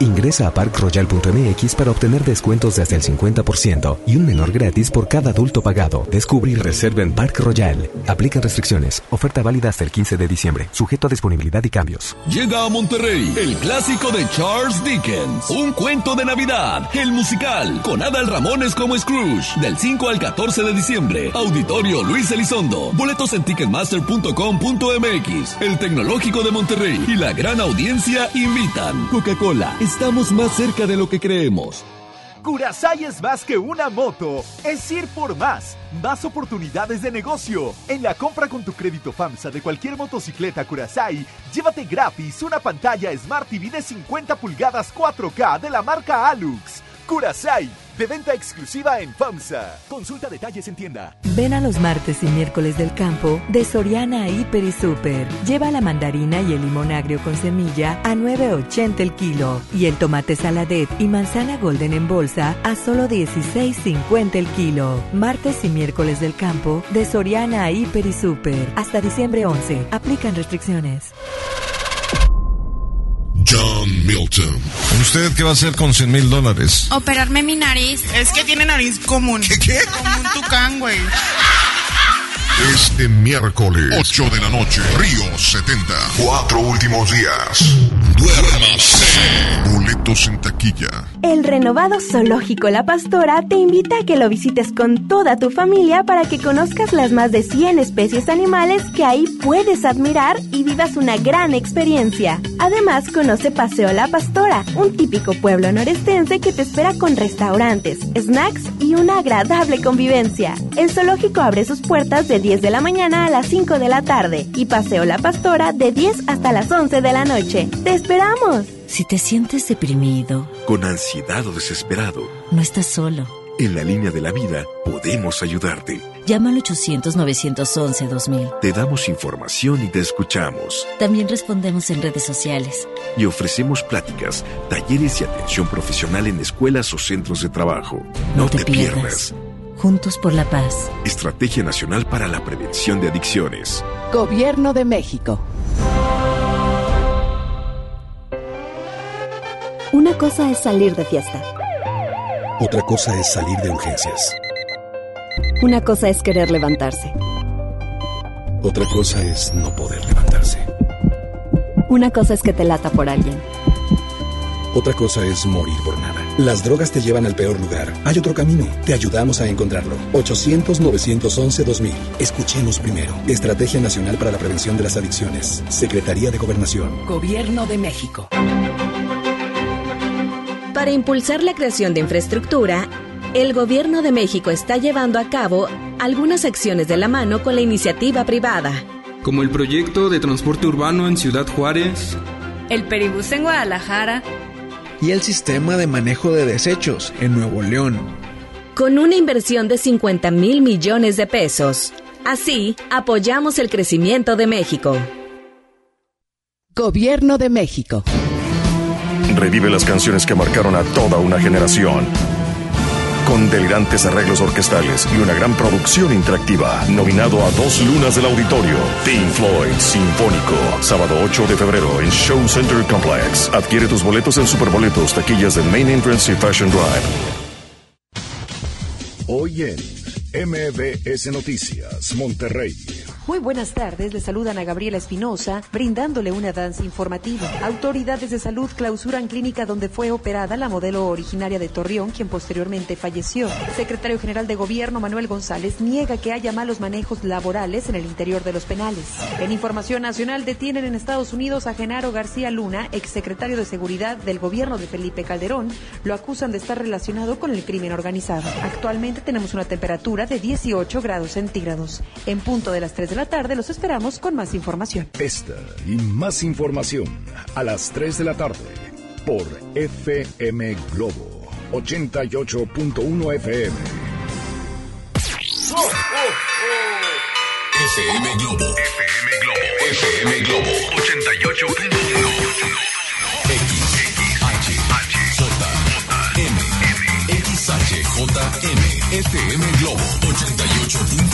Ingresa a parkroyal.mx para obtener descuentos de hasta el 50% y un menor gratis por cada adulto pagado. Descubre y reserva en Park Royal. Aplican restricciones. Oferta válida hasta el 15 de diciembre. Sujeto a disponibilidad y cambios. Llega a Monterrey el clásico de Charles Dickens, Un cuento de Navidad, el musical, con Adal Ramones como Scrooge, del 5 al 14 de diciembre. Auditorio Luis Elizondo. Boletos en ticketmaster.com.mx. El Tecnológico de Monterrey y la gran audiencia invitan. Coca-Cola, estamos más cerca de lo que creemos. Curasai es más que una moto, es ir por más, más oportunidades de negocio. En la compra con tu crédito FAMSA de cualquier motocicleta Curasai, llévate gratis una pantalla Smart TV de 50 pulgadas 4K de la marca Alux. Curasai, de venta exclusiva en FAMSA. Consulta detalles en tienda. Ven a los martes y miércoles del campo de Soriana Hiper y Super. Lleva la mandarina y el limón agrio con semilla a 9.80 el kilo y el tomate saladet y manzana golden en bolsa a solo 16.50 el kilo. Martes y miércoles del campo de Soriana Hiper y Super. Hasta diciembre 11. Aplican restricciones. John Milton. ¿Usted qué va a hacer con 100 mil dólares? Operarme mi nariz. Es que tiene nariz común. ¿Qué? qué? Como un tucán, güey. Este miércoles, 8 de la noche, Río 70. Cuatro últimos días. Duérmase. Boletos en taquilla. El renovado Zoológico La Pastora te invita a que lo visites con toda tu familia para que conozcas las más de 100 especies animales que ahí puedes admirar y vivas una gran experiencia. Además, conoce Paseo La Pastora, un típico pueblo norestense que te espera con restaurantes, snacks y una agradable convivencia. El zoológico abre sus puertas de 10 de la mañana a las 5 de la tarde y Paseo La Pastora de 10 hasta las 11 de la noche. ¡Te esperamos! Si te sientes deprimido, Con ansiedad o desesperado, no estás solo. en la línea de la vida podemos ayudarte. Llama al 800-911-2000. Te damos información y te escuchamos. También respondemos en redes sociales. Y ofrecemos pláticas, talleres y atención profesional en escuelas o centros de trabajo. No, te, pierdas. Juntos por la paz. Estrategia Nacional para la Prevención de Adicciones. Gobierno de México. Una cosa es salir de fiesta. Otra cosa es salir de urgencias. Una cosa es querer levantarse. Otra cosa es no poder levantarse. Una cosa es que te lata por alguien. Otra cosa es morir por nada. Las drogas te llevan al peor lugar. Hay otro camino. Te ayudamos a encontrarlo. 800-911-2000. Escuchemos primero. Estrategia Nacional para la Prevención de las Adicciones. Secretaría de Gobernación. Gobierno de México. Para impulsar la creación de infraestructura, el Gobierno de México está llevando a cabo algunas acciones de la mano con la iniciativa privada. como el proyecto de transporte urbano en Ciudad Juárez, El peribús en Guadalajara. Y el sistema de manejo de desechos en Nuevo León. Con una inversión de 50 mil millones de pesos. Así, apoyamos el crecimiento de México. Gobierno de México. Revive las canciones que marcaron a toda una generación. Con delirantes arreglos orquestales y una gran producción interactiva. Nominado a dos lunas del auditorio. Pink Floyd Sinfónico. Sábado 8 de febrero en Show Center Complex. Adquiere tus boletos en Superboletos, taquillas de Main Entrance y Fashion Drive. Hoy en MBS Noticias, Monterrey. Muy buenas tardes, le saludan a Gabriela Espinosa, brindándole una danza informativa. Autoridades de salud clausuran clínica donde fue operada la modelo originaria de Torreón, quien posteriormente falleció. Secretario General de Gobierno Manuel González niega que haya malos manejos laborales en el interior de los penales. En Información Nacional detienen en Estados Unidos a Genaro García Luna, exsecretario de Seguridad del gobierno de Felipe Calderón. Lo acusan de estar relacionado con el crimen organizado. Actualmente tenemos una temperatura de 18 grados centígrados. En punto de las 3 de la tarde los esperamos con más información. Esta y más información a las 3 de la tarde por FM Globo 88.1 FM. FM Globo. FM Globo. FM Globo. 88.1. XHJM. FM Globo 88.1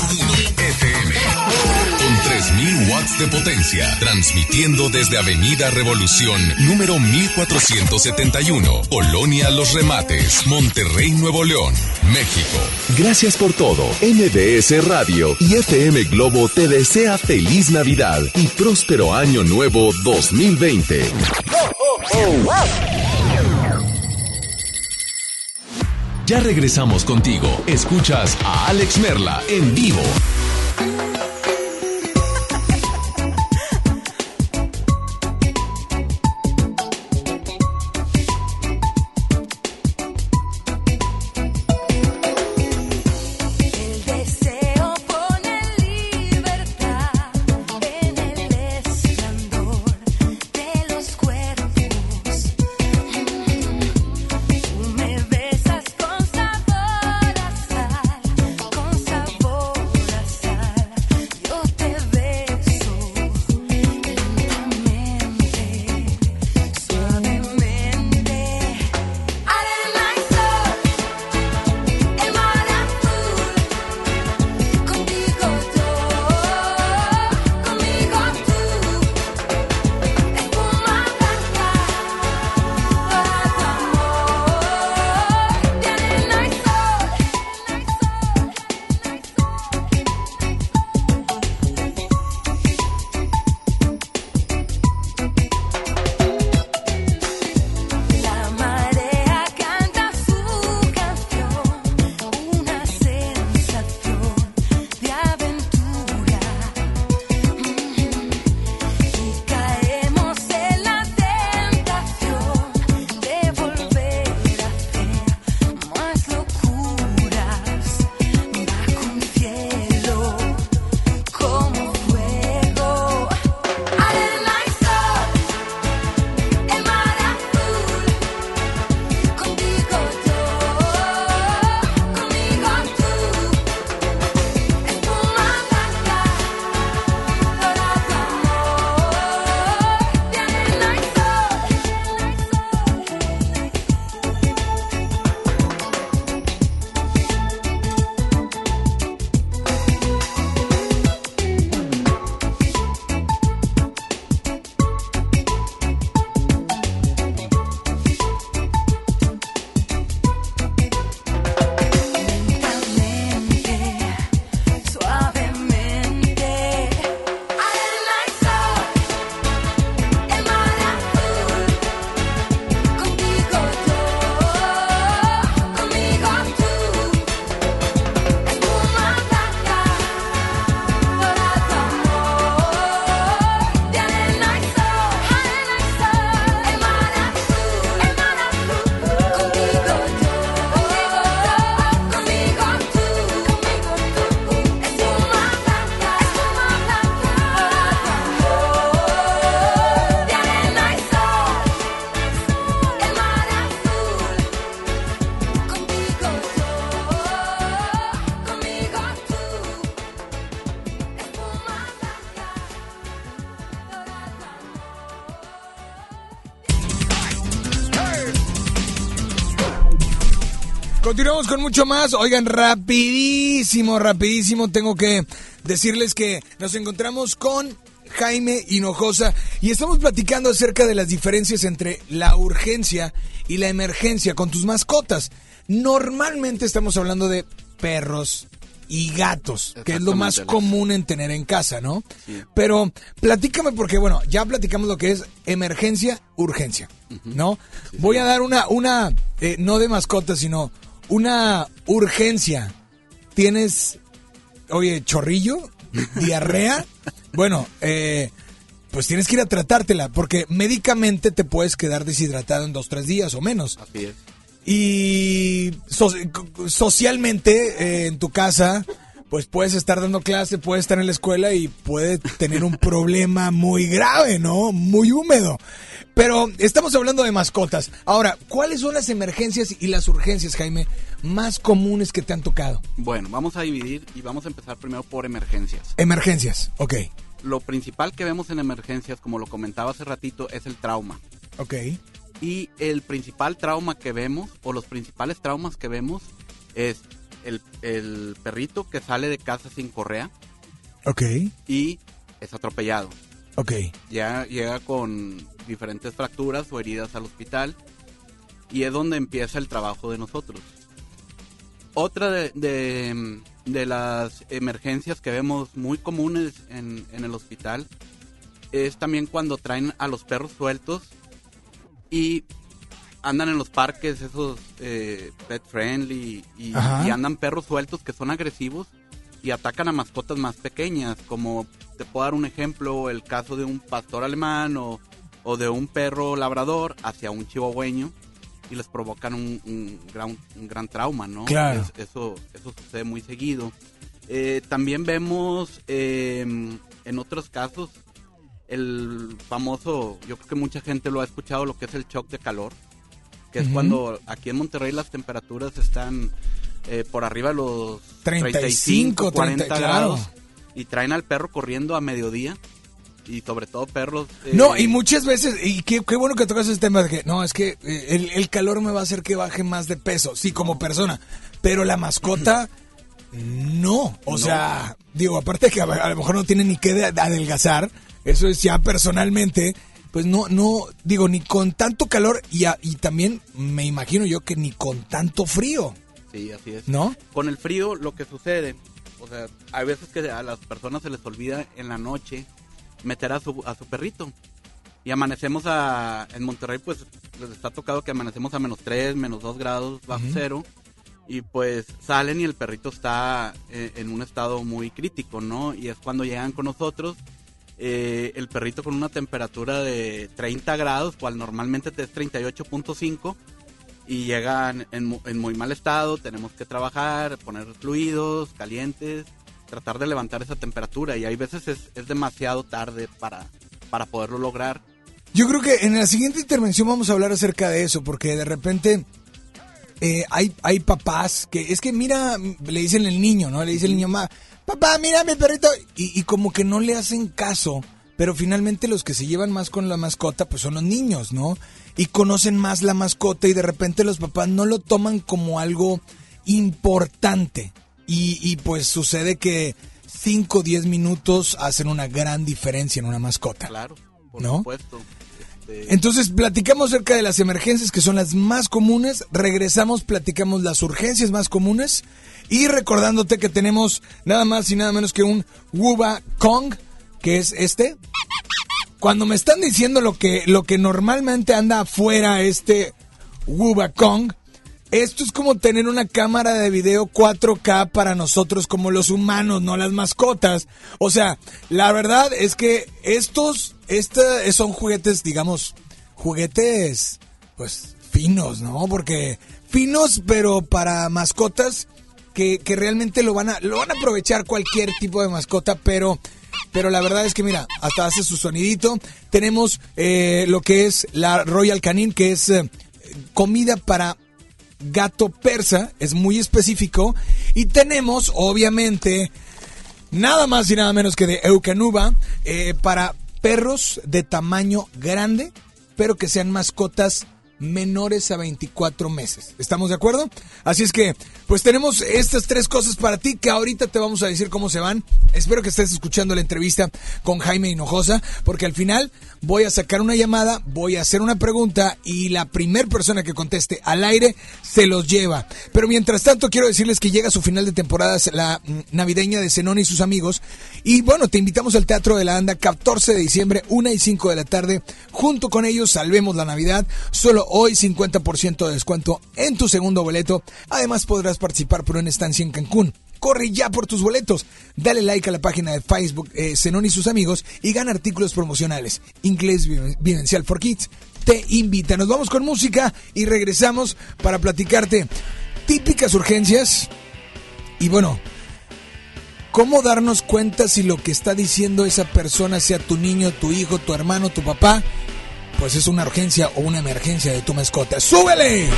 10.000 watts de potencia, transmitiendo desde Avenida Revolución número 1471, Colonia Los Remates, Monterrey, Nuevo León, México. Gracias por todo. MBS Radio y FM Globo te desea feliz Navidad y próspero año nuevo 2020. Ya regresamos contigo. Escuchas a Alex Merla en vivo. Continuamos con mucho más. Oigan, rapidísimo, rapidísimo. Tengo que decirles que nos encontramos con Jaime Hinojosa y estamos platicando acerca de las diferencias entre la urgencia y la emergencia con tus mascotas. Normalmente estamos hablando de perros y gatos, que es lo más común en tener en casa, ¿no? Pero platícame porque, bueno, ya platicamos lo que es emergencia, urgencia, ¿no? Voy a dar una, una, eh, no de mascota, sino una urgencia. ¿Tienes, oye, chorrillo? ¿Diarrea? bueno, eh, pues tienes que ir a tratártela, porque médicamente te puedes quedar deshidratado en dos, tres días o menos. Así es. Y so- socialmente eh, en tu casa, pues puedes estar dando clase, puedes estar en la escuela y puede tener un problema muy grave, ¿no? Muy húmedo. Pero estamos hablando de mascotas. Ahora, ¿cuáles son las emergencias y las urgencias, Jaime, más comunes que te han tocado? Bueno, vamos a dividir y vamos a empezar primero por emergencias. Emergencias, ok. Lo principal que vemos en emergencias, como lo comentaba hace ratito, es el trauma. Ok. Y el principal trauma que vemos, o los principales traumas que vemos, es el, el perrito que sale de casa sin correa Ok. y es atropellado. Ok. Ya llega con diferentes fracturas o heridas al hospital y es donde empieza el trabajo de nosotros. Otra de, de- de las emergencias que vemos muy comunes en, en el hospital es también cuando traen a los perros sueltos y andan en los parques esos eh, pet friendly y, y andan perros sueltos que son agresivos y atacan a mascotas más pequeñas como te puedo dar un ejemplo el caso de un pastor alemán o, o de un perro labrador hacia un chihuahueño y les provocan un, un gran, un gran trauma, ¿no? Claro. Es- eso, eso sucede muy seguido. Eh, también vemos eh, en otros casos el famoso, yo creo que mucha gente lo ha escuchado, lo que es el shock de calor, que es cuando aquí en Monterrey las temperaturas están eh, por arriba de los 35, 40 30, grados claro. y traen al perro corriendo a mediodía y sobre todo perros... eh, No, y muchas veces, y qué, qué bueno que tocas ese tema, de que no, es que eh, el, el calor me va a hacer que baje más de peso, sí, como persona, pero la mascota, no. O No. sea, digo, aparte que a, a lo mejor no tiene ni que de- adelgazar, eso es ya personalmente, pues no, no, digo, ni con tanto calor y, a- y también me imagino yo que ni con tanto frío. Sí, así es. ¿No? Con el frío lo que sucede, o sea, hay veces que a las personas se les olvida en la noche meter a su, a su perrito. Y amanecemos a, en Monterrey, pues les está tocado que amanecemos a menos 3, menos 2 grados bajo cero. Y pues salen y el perrito está eh, en un estado muy crítico, ¿no? Y es cuando llegan con nosotros. Eh, el perrito con una temperatura de 30 grados, cual normalmente te es 38.5 y llegan en, mu- en muy mal estado, tenemos que trabajar, poner fluidos calientes, tratar de levantar esa temperatura y hay veces es, es demasiado tarde para, para poderlo lograr. Yo creo que en la siguiente intervención vamos a hablar acerca de eso, porque de repente eh, hay, hay papás que es que mira, le dicen el niño, ¿no? Le dice el niño, "Ma, papá, mira mi perrito, y, y como que no le hacen caso, pero finalmente los que se llevan más con la mascota, pues son los niños, ¿no? Y conocen más la mascota y de repente los papás no lo toman como algo importante. Y, y pues sucede que 5 o 10 minutos hacen una gran diferencia en una mascota. Claro, por ¿No? supuesto. Este, Entonces, platicamos acerca de las emergencias que son las más comunes. Regresamos, platicamos las urgencias más comunes. Y recordándote que tenemos nada más y nada menos que un Wuba Kong, que es este. Cuando me están diciendo lo que, lo que normalmente anda afuera este Wuba Kong, esto es como tener una cámara de video 4K para nosotros como los humanos, no las mascotas. O sea, la verdad es que estos, esta- son juguetes, digamos, juguetes, pues, finos, ¿no? Porque finos, pero para mascotas que, realmente lo van a, lo van a aprovechar cualquier tipo de mascota, pero, pero la verdad es que mira, hasta hace su sonidito. Tenemos eh, lo que es la Royal Canin, que es eh, comida para gato persa, es muy específico. Y tenemos, obviamente, nada más y nada menos que de Eucanuba, eh, para perros de tamaño grande, pero que sean mascotas menores a 24 meses. ¿Estamos de acuerdo? Así es que, pues tenemos estas tres cosas para ti que ahorita te vamos a decir cómo se van. Espero que estés escuchando la entrevista con Jaime Hinojosa, porque al final voy a sacar una llamada, voy a hacer una pregunta y la primer persona que conteste al aire se los lleva. Pero mientras tanto, quiero decirles que llega su final de temporada, la mm, navideña de Zenón y sus amigos. Y bueno, te invitamos al Teatro de la Anda, 14 de diciembre, 1 y 5 de la tarde. Junto con ellos, salvemos la Navidad. Solo hoy 50% de descuento en tu segundo boleto. Además, podrás participar por una estancia en Cancún. Corre ya por tus boletos. Dale like a la página de Facebook eh, Zenón y sus amigos y gana artículos promocionales. Inglés Viven- Vivencial for Kids te invita. Nos vamos con música y regresamos para platicarte típicas urgencias y bueno, cómo darnos cuenta si lo que está diciendo esa persona, sea tu niño, tu hijo, tu hermano, tu papá, pues es una urgencia o una emergencia de tu mascota. ¡Súbele!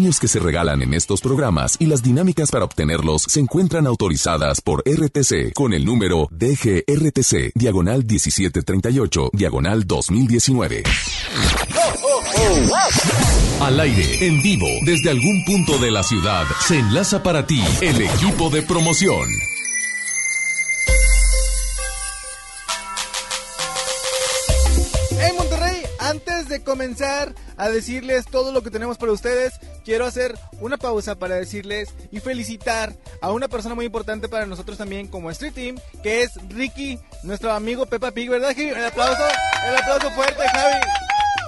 Premios que se regalan en estos programas y las dinámicas para obtenerlos se encuentran autorizadas por RTC con el número DGRTC, diagonal 1738, diagonal 2019. Al aire, en vivo, desde algún punto de la ciudad, se enlaza para ti el equipo de promoción. En Monterrey, antes de comenzar a decirles todo lo que tenemos para ustedes, quiero hacer una pausa para decirles y felicitar a una persona muy importante para nosotros también como Street Team, que es Ricky, nuestro amigo Peppa Pig, ¿verdad, Javi? El aplauso, el aplauso fuerte, Javi.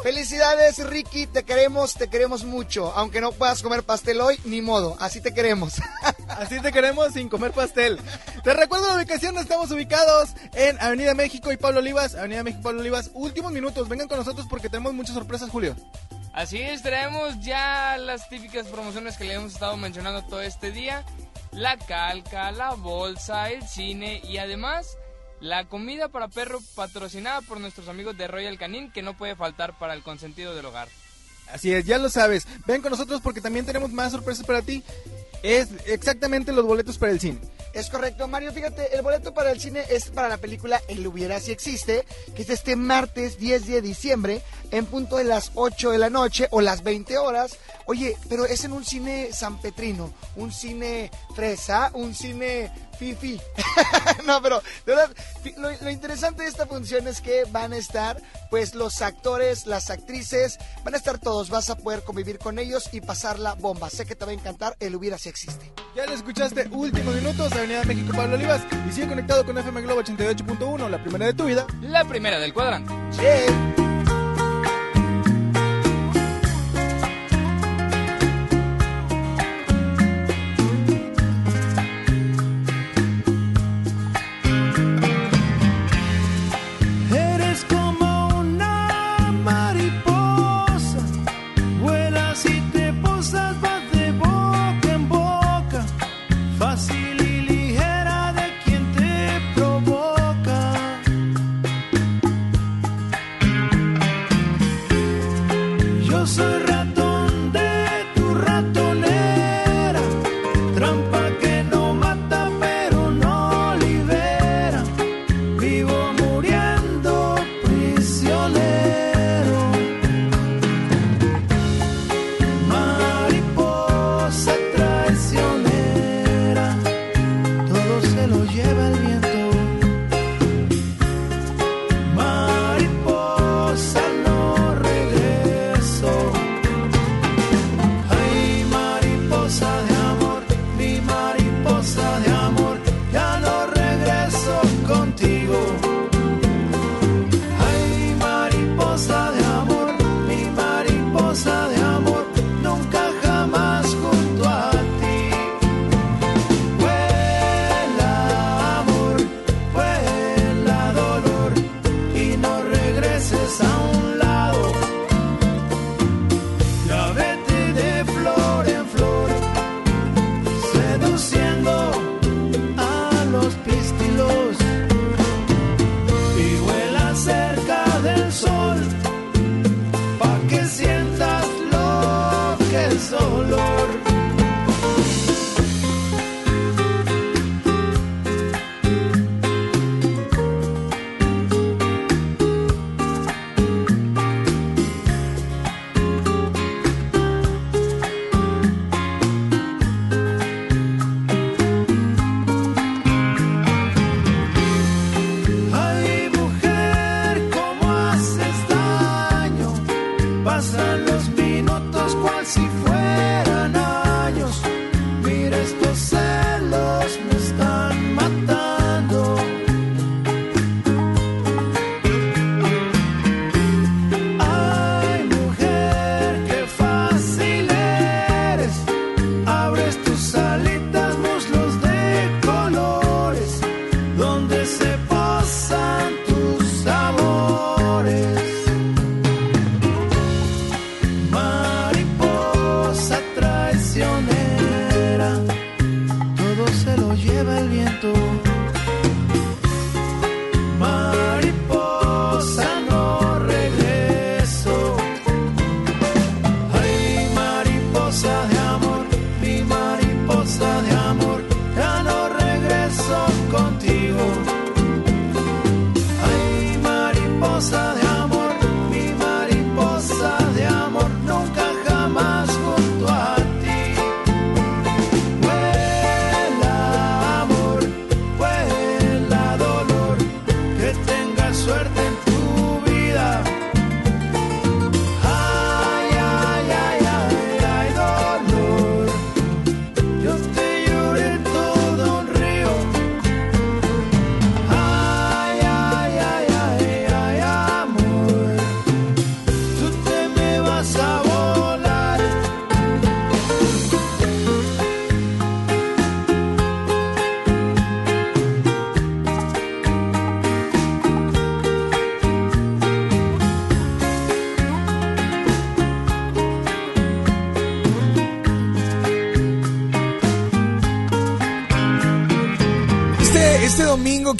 Felicidades, Ricky, te queremos, te queremos mucho. Aunque no puedas comer pastel hoy, ni modo, así te queremos. Así te queremos sin comer pastel. Te recuerdo la ubicación, estamos ubicados en Avenida México y Pablo Olivas. Avenida México y Pablo Olivas, últimos minutos, vengan con nosotros porque tenemos muchas sorpresas, Julio. Así es, traemos ya las típicas promociones que le hemos estado mencionando todo este día. La calca, la bolsa, el cine y además la comida para perro patrocinada por nuestros amigos de Royal Canin que no puede faltar para el consentido del hogar. Así es, ya lo sabes. Ven con nosotros porque también tenemos más sorpresas para ti. Es exactamente los boletos para el cine. Es correcto, Mario. Fíjate, el boleto para el cine es para la película El Hubiera Si Existe, que es este martes 10 de diciembre, en punto de las 8 de la noche o las 20 horas. Oye, pero es en un cine sanpetrino, un cine fresa, un cine fifi. no, pero de verdad, lo, lo interesante de esta función es que van a estar, pues, los actores, las actrices, van a estar todos. Vas a poder convivir con ellos y pasar la bomba. Sé que te va a encantar. El Hubiera Si Existe. Ya lo escuchaste, últimos minutos, Avenida México Pablo Olivas. Y sigue conectado con FM Globo 88.1, la primera de tu vida. La primera del cuadrante.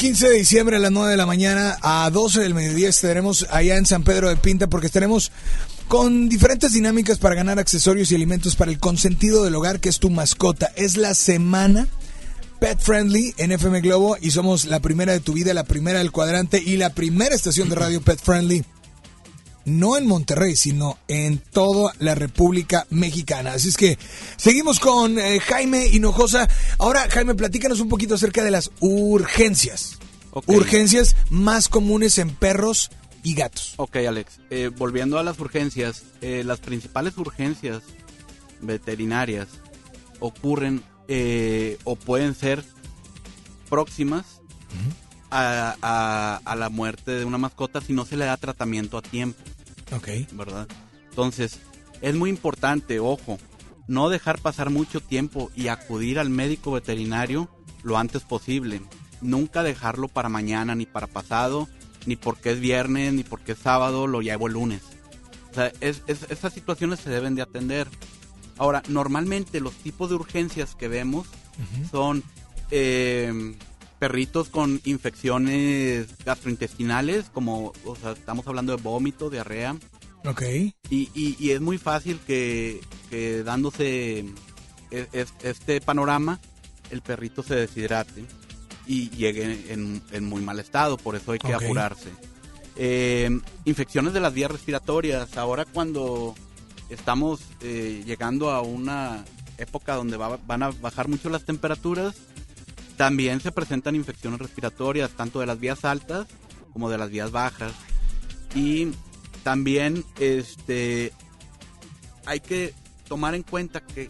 15 de diciembre a las 9 de la mañana a 12 del mediodía estaremos allá en San Pedro de Pinta porque estaremos con diferentes dinámicas para ganar accesorios y alimentos para el consentido del hogar que es tu mascota. Es la semana Pet Friendly en FM Globo y somos la primera de tu vida, la primera del cuadrante y la primera estación de radio Pet Friendly no en Monterrey, sino en toda la República Mexicana. Así es que seguimos con eh, Jaime Hinojosa. Ahora, Jaime, platícanos un poquito acerca de las urgencias. Urgencias más comunes en perros y gatos. Ok, Alex. Eh, volviendo a las urgencias, eh, las principales urgencias veterinarias ocurren eh, o pueden ser próximas a, a- a la muerte de una mascota si no se le da tratamiento a tiempo. Ok. ¿verdad? Entonces, es muy importante, ojo, no dejar pasar mucho tiempo y acudir al médico veterinario lo antes posible. Nunca dejarlo para mañana, ni para pasado, ni porque es viernes, ni porque es sábado, lo llevo el lunes. O sea, es, es- esas situaciones se deben de atender. Ahora, normalmente los tipos de urgencias que vemos son eh, perritos con infecciones gastrointestinales, como, o sea, estamos hablando de vómito, diarrea. Ok. Y, y- y es muy fácil que, que dándose e- es- este panorama, el perrito se deshidrate y llegue en, en muy mal estado, por eso hay que apurarse. Eh, infecciones de las vías respiratorias, ahora cuando estamos eh, llegando a una época donde va- van a bajar mucho las temperaturas, también se presentan infecciones respiratorias, tanto de las vías altas como de las vías bajas. Y también este hay que tomar en cuenta que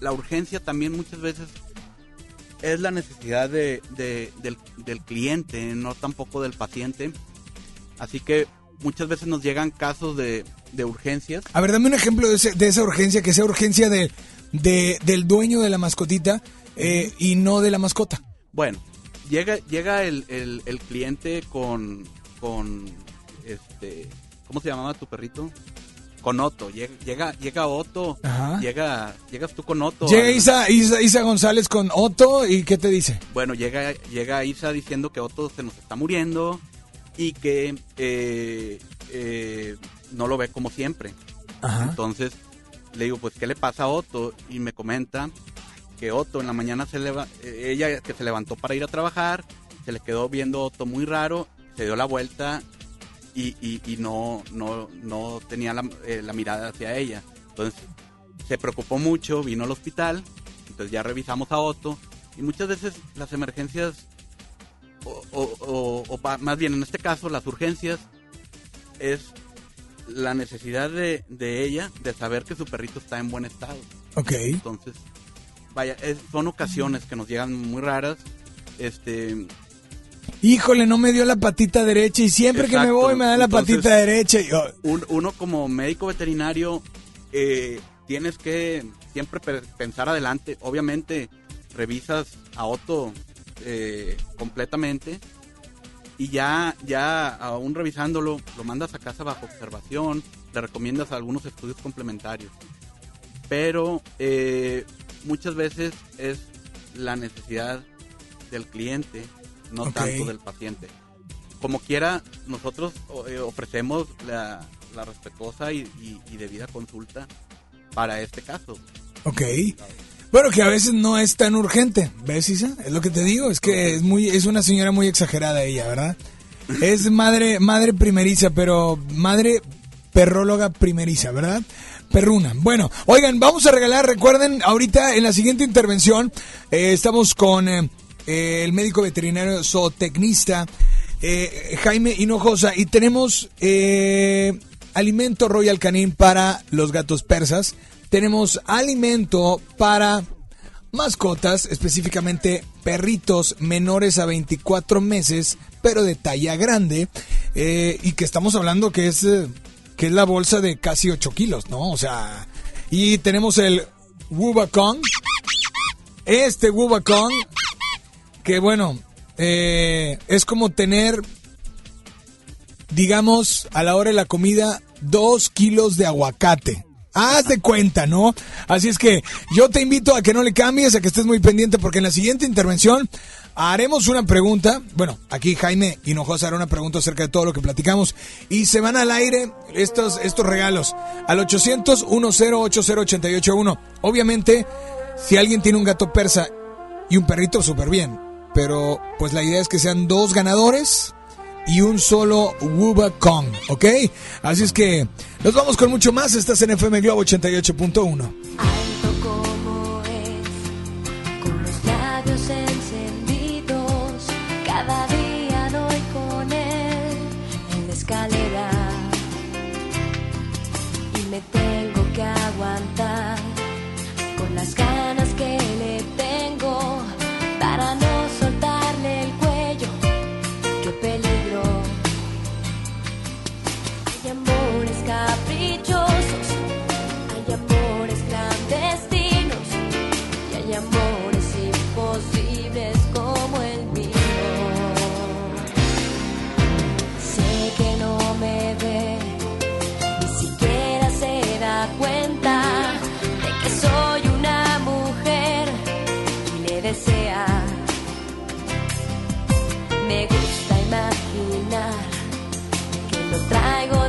la urgencia también muchas veces es la necesidad de, de- del, cliente, no tampoco del paciente. Así que muchas veces nos llegan casos de, de urgencias. A ver, dame un ejemplo de, ese- esa urgencia, que sea urgencia de- del dueño de la mascotita eh, y no de la mascota. Bueno, llega, llega el, el- el cliente con, con, este, ¿cómo se llamaba tu perrito? Con Otto. Llega, llega, llega Otto, Ajá. llega, llegas tú con Otto. Llega Isa, Isa, Isa González con Otto y ¿qué te dice? Bueno, llega, llega Isa diciendo que Otto se nos está muriendo y que eh, eh, no lo ve como siempre. Ajá. Entonces le digo, pues, ¿qué le pasa a Otto? Y me comenta que Otto en la mañana se leva, eh, ella que se levantó para ir a trabajar, se le quedó viendo Otto muy raro, se dio la vuelta y, y- y no, no, no tenía la, eh, la mirada hacia ella. Entonces se preocupó mucho, vino al hospital, entonces ya revisamos a Otto y muchas veces las emergencias, o, o- o- o más bien en este caso las urgencias, es la necesidad de, de ella de saber que su perrito está en buen estado. Ok. Entonces, vaya, es- son ocasiones que nos llegan muy raras. Este, Híjole, no me dio la patita derecha y siempre que me voy me da la Entonces, patita derecha. yo- un- uno como médico veterinario eh, tienes que siempre pe- pensar adelante. Obviamente revisas a Otto eh, completamente y ya, ya aún revisándolo, lo mandas a casa bajo observación, le recomiendas algunos estudios complementarios. Pero eh, muchas veces es la necesidad del cliente, no tanto del paciente. Como quiera, nosotros eh, ofrecemos la, la respetuosa y, y- y debida consulta para este caso. Ok. Bueno, que a veces no es tan urgente, ¿ves, Isa? Es lo que te digo, es que es muy es una señora muy exagerada ella, ¿verdad? Es madre madre primeriza, pero madre perróloga primeriza, ¿verdad? Perruna. Bueno, oigan, vamos a regalar, recuerden, ahorita en la siguiente intervención eh, estamos con eh, eh, el médico veterinario zootecnista eh, Jaime Hinojosa y tenemos alimento Royal Canin para los gatos persas. Tenemos alimento para mascotas, específicamente perritos menores a 24 meses, pero de talla grande, y que estamos hablando que es, que es la bolsa de casi 8 kilos, ¿no? O sea, y tenemos el Wubacon. Este Wubacon, que bueno, eh, es como tener, digamos, a la hora de la comida, 2 kilos de aguacate. Haz de cuenta, ¿no? Así es que yo te invito a que no le cambies, a que estés muy pendiente, porque en la siguiente intervención Haremos una pregunta. Bueno, aquí Jaime Hinojosa hará una pregunta acerca de todo lo que platicamos. Y se van al aire estos, estos regalos. Al 800 1080881 Obviamente, si alguien tiene un gato persa y un perrito, súper bien. Pero, pues la idea es que sean dos ganadores y un solo Wuba Kong, ¿ok? Así es que nos vamos con mucho más. Estás en FM Globo 88.1. me gusta imaginar que lo traigo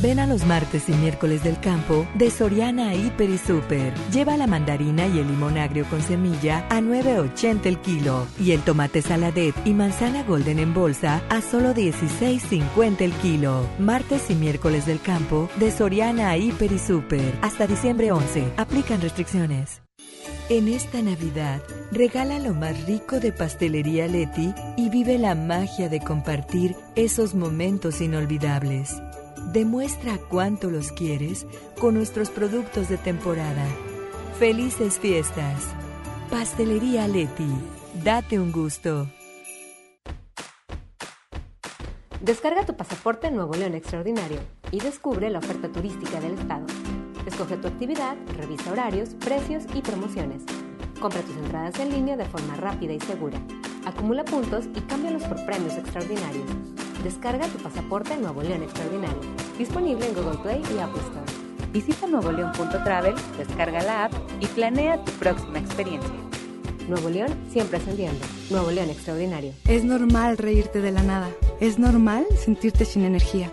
Ven a los martes y miércoles del campo de Soriana Hiper y Super. Lleva la mandarina y el limón agrio con semilla a 9.80 el kilo y el tomate saladet y manzana golden en bolsa a solo 16.50 el kilo. Martes y miércoles del campo de Soriana Hiper y Super. Hasta diciembre 11. Aplican restricciones. En esta Navidad, regala lo más rico de Pastelería Leti y vive la magia de compartir esos momentos inolvidables. Demuestra cuánto los quieres con nuestros productos de temporada. Felices fiestas. Pastelería Leti. Date un gusto. Descarga tu pasaporte Nuevo León Extraordinario y descubre la oferta turística del estado. Escoge tu actividad, revisa horarios, precios y promociones. Compra tus entradas en línea de forma rápida y segura. Acumula puntos y cámbialos por premios extraordinarios. Descarga tu pasaporte Nuevo León Extraordinario. Disponible en Google Play y Apple Store. Visita nuevoleón.travel, descarga la app y planea tu próxima experiencia. Nuevo León siempre ascendiendo. Nuevo León Extraordinario. Es normal reírte de la nada. Es normal sentirte sin energía.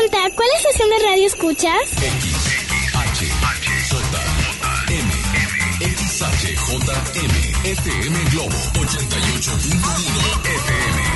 Santa, ¿cuál estación de radio escuchas? XHJM, FM Globo 88.1 FM.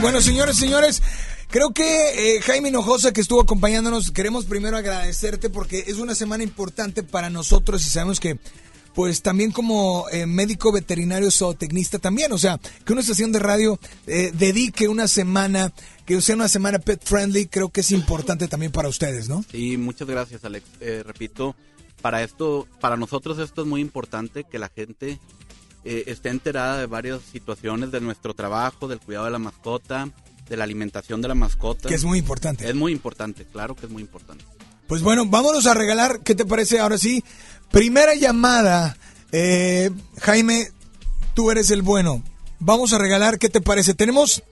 Bueno, señores, señores, creo que eh, Jaime Hinojosa que estuvo acompañándonos, queremos primero agradecerte porque es una semana importante para nosotros y sabemos que, pues también como eh, médico veterinario zootecnista también, o sea, que una estación de radio eh, dedique una semana, que sea una semana pet friendly, creo que es importante también para ustedes, ¿no? Sí, muchas gracias, Alex. Repito, para esto, para nosotros esto es muy importante que la gente eh, esté enterada de varias situaciones de nuestro trabajo, del cuidado de la mascota, de la alimentación de la mascota. Que es muy importante. Es muy importante, claro que es muy importante. Pues bueno, vámonos a regalar, ¿qué te parece ahora sí? Primera llamada, eh, Jaime, tú eres el bueno. Vamos a regalar, ¿qué te parece? Tenemos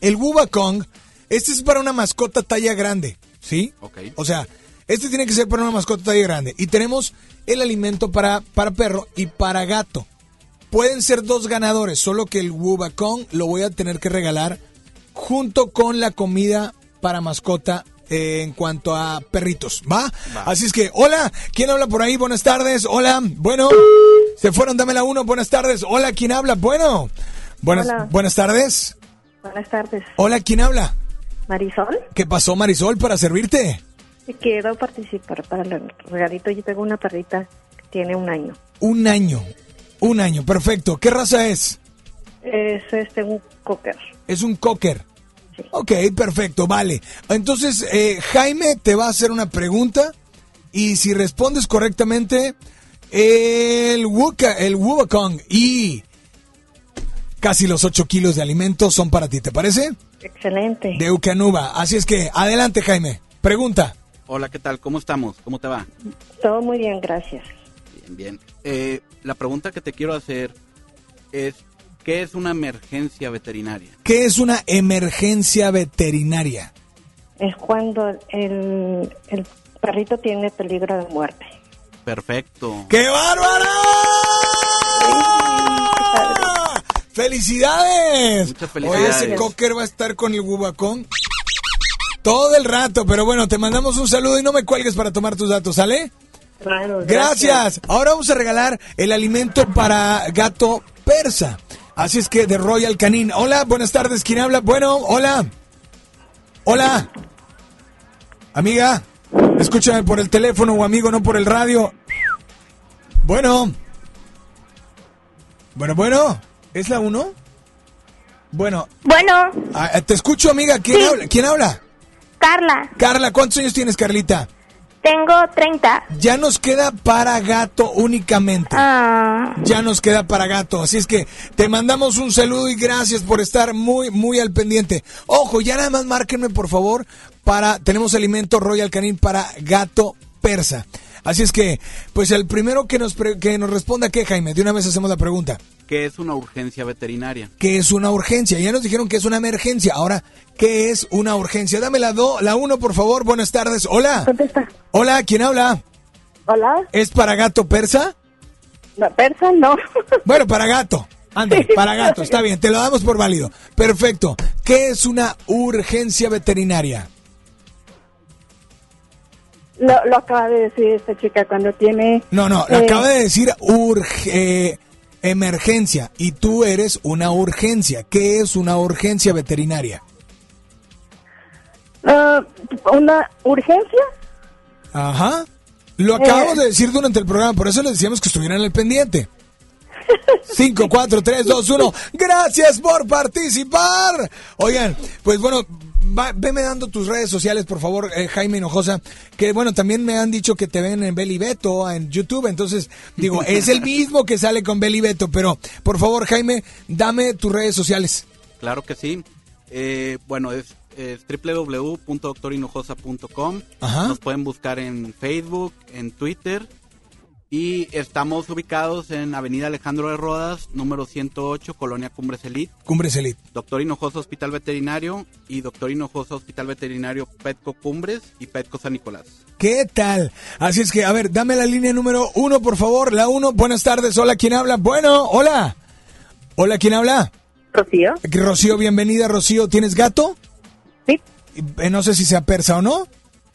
el Wubacong, este es para una mascota talla grande, ¿sí? Ok. O sea, este tiene que ser para una mascota talla grande. Y tenemos el alimento para, para perro y para gato. Pueden ser dos ganadores, solo que el Wubacong lo voy a tener que regalar junto con la comida para mascota eh, en cuanto a perritos, ¿va? Así es que, hola, ¿quién habla por ahí? Buenas tardes, hola, bueno, se fueron, dame la uno, buenas tardes, hola, ¿quién habla? Bueno, buenas, Hola. buenas tardes, Buenas tardes. hola, ¿quién habla? Marisol, ¿Qué pasó, Marisol, para servirte? quiero participar para el regalito. Yo tengo una perrita que tiene un año. Un año, un año, perfecto, ¿qué raza es? Es este un cocker. Es un cocker. Ok, perfecto, vale. Entonces, eh, Jaime te va a hacer una pregunta y si respondes correctamente, el Wuka, el Wubacong y casi los 8 kilos de alimentos son para ti, ¿te parece? Excelente. De Ucanuba. Así es que, adelante, Jaime. Pregunta. Hola, ¿qué tal? ¿Cómo estamos? ¿Cómo te va? Todo muy bien, gracias. Bien, bien. Eh, la pregunta que te quiero hacer es, ¿qué es una emergencia veterinaria? ¿Qué es una emergencia veterinaria? Es cuando el, el perrito tiene peligro de muerte. Perfecto. ¡Qué bárbaro! ¡Felicidades! Muchas felicidades. ese cocker va a estar con el Wubacón todo el rato, pero bueno, te mandamos un saludo y no me cuelgues para tomar tus datos, ¿sale? Claro, Gracias. Ahora vamos a regalar el alimento para gato persa. Así es que de Royal Canin. Hola, buenas tardes. ¿Quién habla? Bueno, hola. Hola. Amiga, escúchame por el teléfono o amigo, no por el radio. Bueno. Bueno, bueno. ¿Es la uno? Bueno. Bueno, ah, te escucho, amiga. ¿Quién Sí. habla? ¿Quién habla? Carla, Carla, ¿cuántos años tienes, Carlita? Tengo 30. Ya nos queda para gato únicamente. Ah, Ya nos queda para gato. Así es que te mandamos un saludo y gracias por estar muy, muy al pendiente. Ojo, ya nada más márquenme, por favor, para. Tenemos alimento Royal Canin para gato persa. Así es que, pues el primero que nos, pre- que nos responda, ¿qué, Jaime? De una vez hacemos la pregunta. ¿Qué es una urgencia veterinaria? ¿Qué es una urgencia? Ya nos dijeron que es una emergencia. Ahora, ¿qué es una urgencia? Dame la do, la uno, por favor. Buenas tardes. Hola. Hola, ¿quién habla? Hola. ¿Es para gato persa? No, persa no. Bueno, para gato. Ande, para gato, está bien, te lo damos por válido. Perfecto. ¿Qué es una urgencia veterinaria? Lo, lo acaba de decir esta chica cuando tiene... No, no, lo eh, acaba de decir urge- eh, emergencia y tú eres una urgencia. ¿Qué es una urgencia veterinaria? ah, ¿Una urgencia? Ajá. Lo acabamos de decir durante el programa, por eso les decíamos que estuvieran al pendiente. 5, 4, 3, 2, 1. Gracias por participar. Oigan, pues bueno, va- veme dando tus redes sociales, por favor, eh, Jaime Hinojosa. Que bueno, también me han dicho que te ven en Beli Beto en YouTube. Entonces, digo, es el mismo que sale con Beli Beto. Pero, por favor, Jaime, dame tus redes sociales. Claro que sí. Eh, bueno, es, es www.doctorhinojosa.com. Nos pueden buscar en Facebook, en Twitter. Y estamos ubicados en Avenida Alejandro de Rodas, número 108, Colonia Cumbres Elite. Cumbres Elite. Doctor Hinojosa Hospital Veterinario y Doctor Hinojosa Hospital Veterinario Petco Cumbres y Petco San Nicolás. ¿Qué tal? Así es que, a ver, dame la línea número uno, por favor. La uno, buenas tardes. Hola, ¿quién habla? Bueno, hola. Hola, ¿quién habla? Rocío. Rocío, bienvenida, Rocío. ¿Tienes gato? Sí. Eh, no sé si sea persa o no.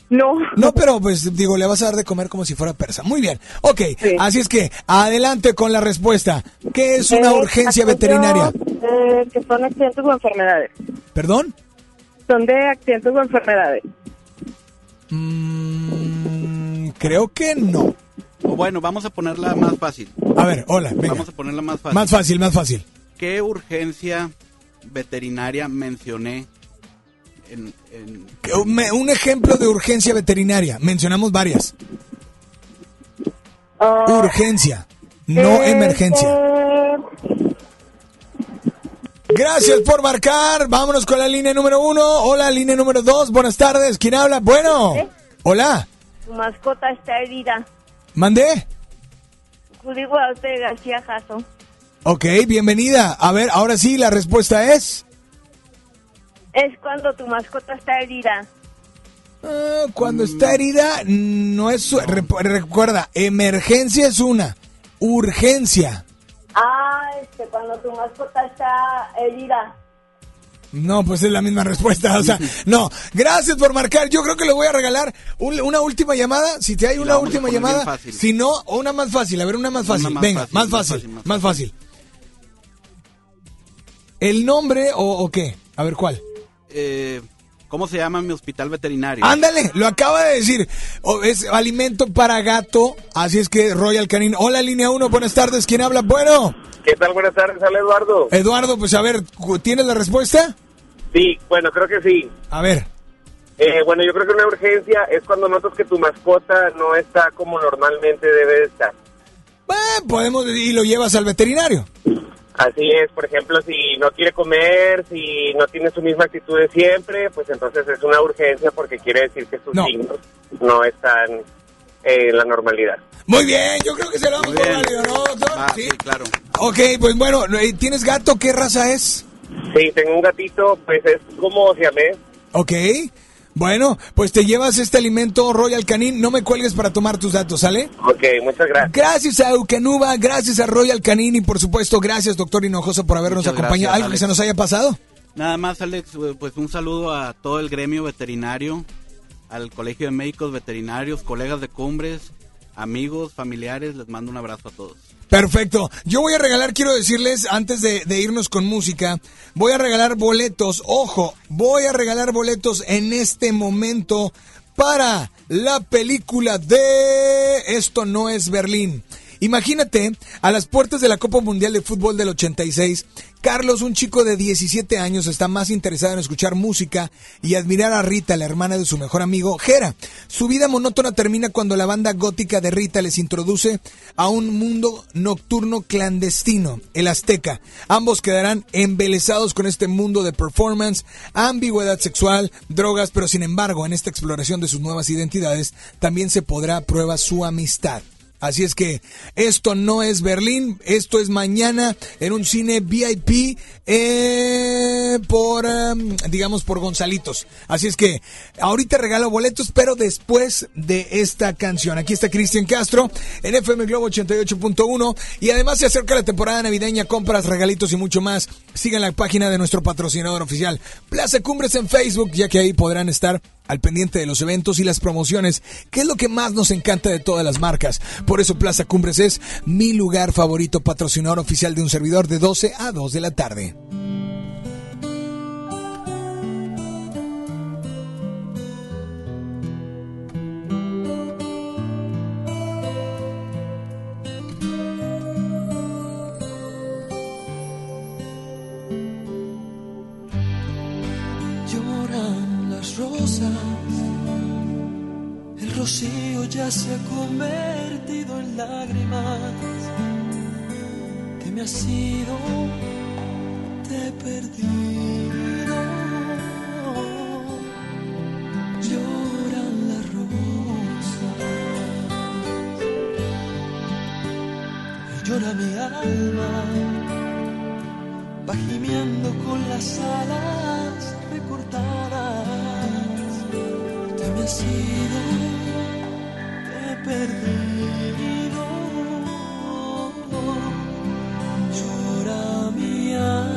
No. No, pero pues digo, le vas a dar de comer como si fuera persa. Muy bien. Ok, así es que adelante con la respuesta. ¿Qué es una Eh, urgencia veterinaria? eh, que son accidentes o enfermedades. ¿Perdón? Son de accidentes o enfermedades. Mm, creo que no. O bueno, vamos a ponerla más fácil. A ver, hola, venga. Vamos a ponerla más fácil. Más fácil, más fácil. ¿Qué urgencia veterinaria mencioné en, en- Que Un, ejemplo de urgencia veterinaria. Mencionamos varias. Urgencia, no Eh, emergencia. eh, Gracias por marcar. Vámonos con la línea número uno. Hola, línea número dos. Buenas tardes. ¿Quién habla? Bueno. Hola. Tu mascota está herida. ¿Mandé? Judy Guadalupe García Jasso. Ok, bienvenida. A ver, ahora sí, la respuesta es... Es cuando tu mascota está herida. Ah, Cuando está herida, no es... su- Recuerda, emergencia es una. Urgencia. Ah, este, cuando tu mascota está herida. No, pues es la misma respuesta. O sea, no. Gracias por marcar. Yo creo que le voy a regalar un- una última llamada. Si te hay una última bien llamada. fácil. Si no, o una más fácil. A ver, una más fácil. más Venga, fácil, más más fácil. fácil, Más fácil. ¿El nombre o, o qué? A ver, ¿cuál? Eh, ¿Cómo se llama mi hospital veterinario? Ándale, lo acaba de decir. Es alimento para gato. Así es que Royal Canin. Hola, línea 1. Buenas tardes. ¿Quién habla? Bueno. ¿Qué tal? Buenas tardes, habla Eduardo. Eduardo, pues a ver, ¿tienes la respuesta? Sí, bueno, creo que sí. A ver. Eh, bueno, yo creo que una urgencia es cuando notas que tu mascota no está como normalmente debe de estar. Eh, podemos y lo llevas al veterinario. Así es, por ejemplo, si no quiere comer, si no tiene su misma actitud de siempre, pues entonces es una urgencia porque quiere decir que sus signos no están en la normalidad. Muy bien, yo creo que se lo damos por válido, ¿no, doctor? Ah, sí, claro. Ok, pues bueno, ¿tienes gato? ¿Qué raza es? Sí, tengo un gatito, pues es como siamés. Ok. Bueno, pues te llevas este alimento Royal Canin. No me cuelgues para tomar tus datos, ¿sale? Ok, muchas gracias. Gracias a Eucanuba, gracias a Royal Canin y por supuesto gracias doctor Hinojosa por habernos Muchas acompañado. gracias, ¿Algo que se nos haya pasado? Nada más, Alex, eh, pues un saludo a todo el gremio veterinario, al Colegio de Médicos Veterinarios, colegas de Cumbres, amigos, familiares, les mando un abrazo a todos. Perfecto. Yo voy a regalar, quiero decirles, antes de, de irnos con música, voy a regalar boletos. Ojo, voy a regalar boletos en este momento para la película de Esto no es Berlín. Imagínate, a las puertas de la Copa Mundial de Fútbol del 86, Carlos, un chico de 17 años, está más interesado en escuchar música y admirar a Rita, la hermana de su mejor amigo, Jera. Su vida monótona termina cuando la banda gótica de Rita les introduce a un mundo nocturno clandestino, el Azteca. Ambos quedarán embelesados con este mundo de performance, ambigüedad sexual, drogas, pero sin embargo, en esta exploración de sus nuevas identidades, también se podrá prueba su amistad. Así es que esto no es Berlín, esto es mañana en un cine VIP eh, por, em, digamos, por Gonzalitos. Así es que ahorita regalo boletos, pero después de esta canción. Aquí está Cristian Castro en FM Globo 88.1 y además se acerca la temporada navideña, compras, regalitos y mucho más. Sigan la página de nuestro patrocinador oficial, Plaza Cumbres en Facebook, ya que ahí podrán estar al pendiente de los eventos y las promociones, que es lo que más nos encanta de todas las marcas. Por eso Plaza Cumbres es mi lugar favorito patrocinador oficial de un servidor de 12 a 2 de la tarde. Rosas, el rocío ya se ha convertido en lágrimas. Te me has ido, te he perdido. Lloran las rosas y llora mi alma va gimiendo con las alas recortadas. Te me has ido, te he perdido. Llora mi alma.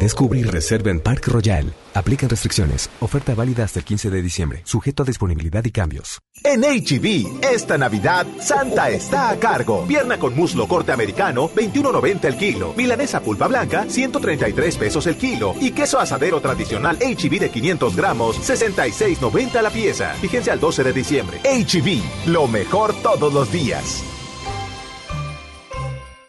Descubre y reserva en Park Royal. Aplican restricciones. Oferta válida hasta el 15 de diciembre. Sujeto a disponibilidad y cambios. En HB, esta Navidad, Santa está a cargo. Pierna con muslo corte americano, 21.90 el kilo. Milanesa pulpa blanca, 133 pesos el kilo. Y queso asadero tradicional HB de 500 gramos, 66.90 la pieza. Fíjense al 12 de diciembre. HB, lo mejor todos los días.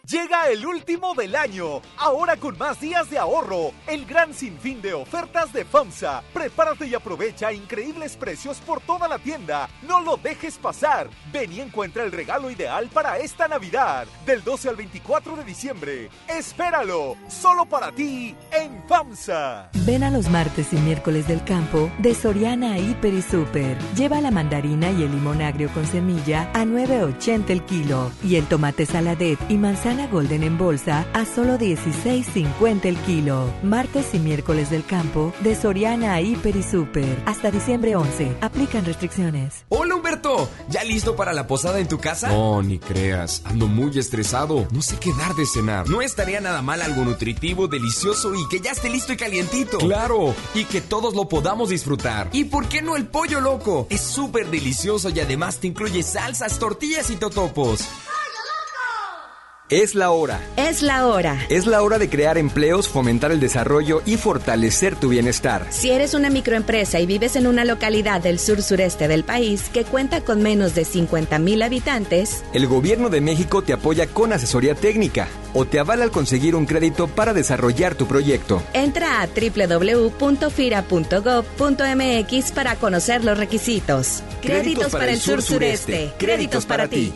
Llega el último del año, ahora con más días de ahorro, el gran sinfín de ofertas de FAMSA. Prepárate y aprovecha increíbles precios por toda la tienda. No lo dejes pasar. Ven y encuentra el regalo ideal para esta Navidad, del 12 al 24 de diciembre. Espéralo, solo para ti en FAMSA. Ven a los martes y miércoles del campo de Soriana Hiper y Super. Lleva la mandarina y el limón agrio con semilla a 9.80 el kilo y el tomate saladet y manzana golden en bolsa a solo 16.50 el kilo. Martes y miércoles del campo de Soriana Hiper y Super. Hasta diciembre 11. Aplican restricciones. Hola Humberto, ¿ya listo para la posada en tu casa? No, ni creas, ando muy estresado, no sé qué dar de cenar. No estaría nada mal algo nutritivo, delicioso y que ya esté listo y calientito. Claro, y que todos lo podamos disfrutar. ¿Y por qué no el pollo loco? Es súper delicioso y además te incluye salsas, tortillas y totopos. Es la hora. Es la hora. Es la hora de crear empleos, fomentar el desarrollo y fortalecer tu bienestar. Si eres una microempresa y vives en una localidad del sur sureste del país que cuenta con menos de 50 mil habitantes, El gobierno de México te apoya con asesoría técnica o te avala al conseguir un crédito para desarrollar tu proyecto. entra a www.fira.gov.mx para conocer los requisitos. Créditos, para, el sur sureste. Créditos para ti.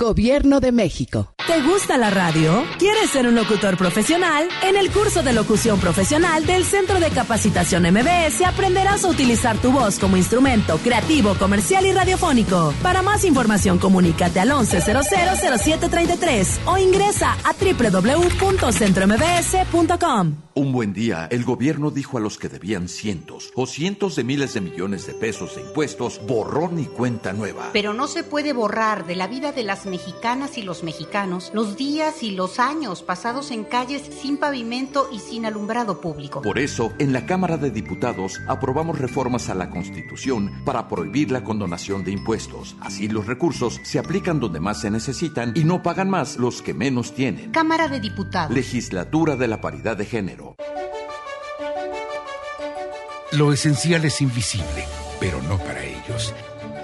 Gobierno de México. ¿Te gusta la radio? ¿Quieres ser un locutor profesional? En el curso de locución profesional del Centro de Capacitación MBS aprenderás a utilizar tu voz como instrumento creativo, comercial y radiofónico. Para más información, comunícate al 11000733 o ingresa a www.centrombs.com. Un buen día, el gobierno dijo a los que debían cientos o cientos de miles de millones de pesos de impuestos, borrón y cuenta nueva. Pero no se puede borrar de la vida de las mexicanas y los mexicanos los días y los años pasados en calles sin pavimento y sin alumbrado público. Por eso, en la Cámara de Diputados aprobamos reformas a la Constitución para prohibir la condonación de impuestos. Así los recursos se aplican donde más se necesitan y no pagan más los que menos tienen. Cámara de Diputados. Legislatura de la Paridad de Género. Lo esencial es invisible, pero no para ellos.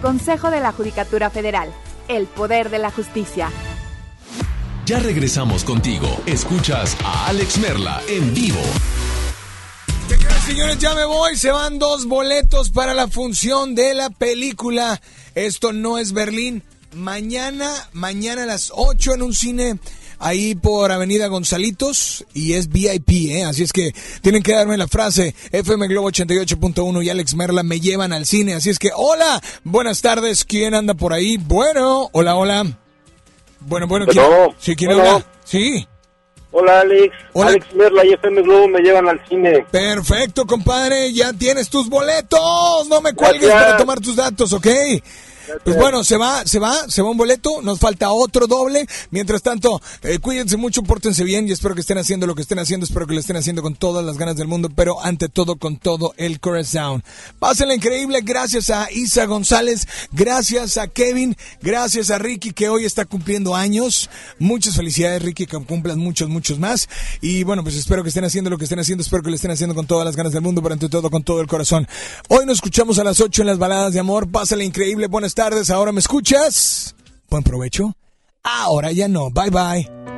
Consejo de la Judicatura Federal. El poder de la justicia. Ya regresamos contigo. Escuchas a Alex Merla en vivo. señores, ya me voy. Se van dos boletos para la función de la película. Esto no es Berlín. Mañana, mañana a las 8 en un cine ahí por Avenida Gonzalitos y es VIP, ¿eh? Así es que tienen que darme la frase FM Globo 88.1 y Alex Merla me llevan al cine. Así es que, hola, buenas tardes, ¿quién anda por ahí? Bueno, hola, hola. Bueno, bueno, ¿quién? Sí, ¿quién habla? Sí. Hola Alex, Alex Merla y FM Globo me llevan al cine. Perfecto, compadre, ya tienes tus boletos. No me cuelgues para tomar tus datos, ¿ok? Pues bueno, se va, se va, se va un boleto, nos falta otro doble. Mientras tanto, eh, cuídense mucho, pórtense bien y espero que estén haciendo lo que estén haciendo, espero que lo estén haciendo con todas las ganas del mundo, pero ante todo con todo el corazón. Pásenla increíble, gracias a Isa González, gracias a Kevin, gracias a Ricky que hoy está cumpliendo años. Muchas felicidades Ricky, que cumplan muchos, muchos más. Y bueno, pues espero que estén haciendo lo que estén haciendo, espero que lo estén haciendo con todas las ganas del mundo, pero ante todo con todo el corazón. Hoy nos escuchamos a las 8 en las baladas de amor, pásenla increíble, buenas tardes, ahora me escuchas. Buen provecho. Ahora ya no. Bye bye.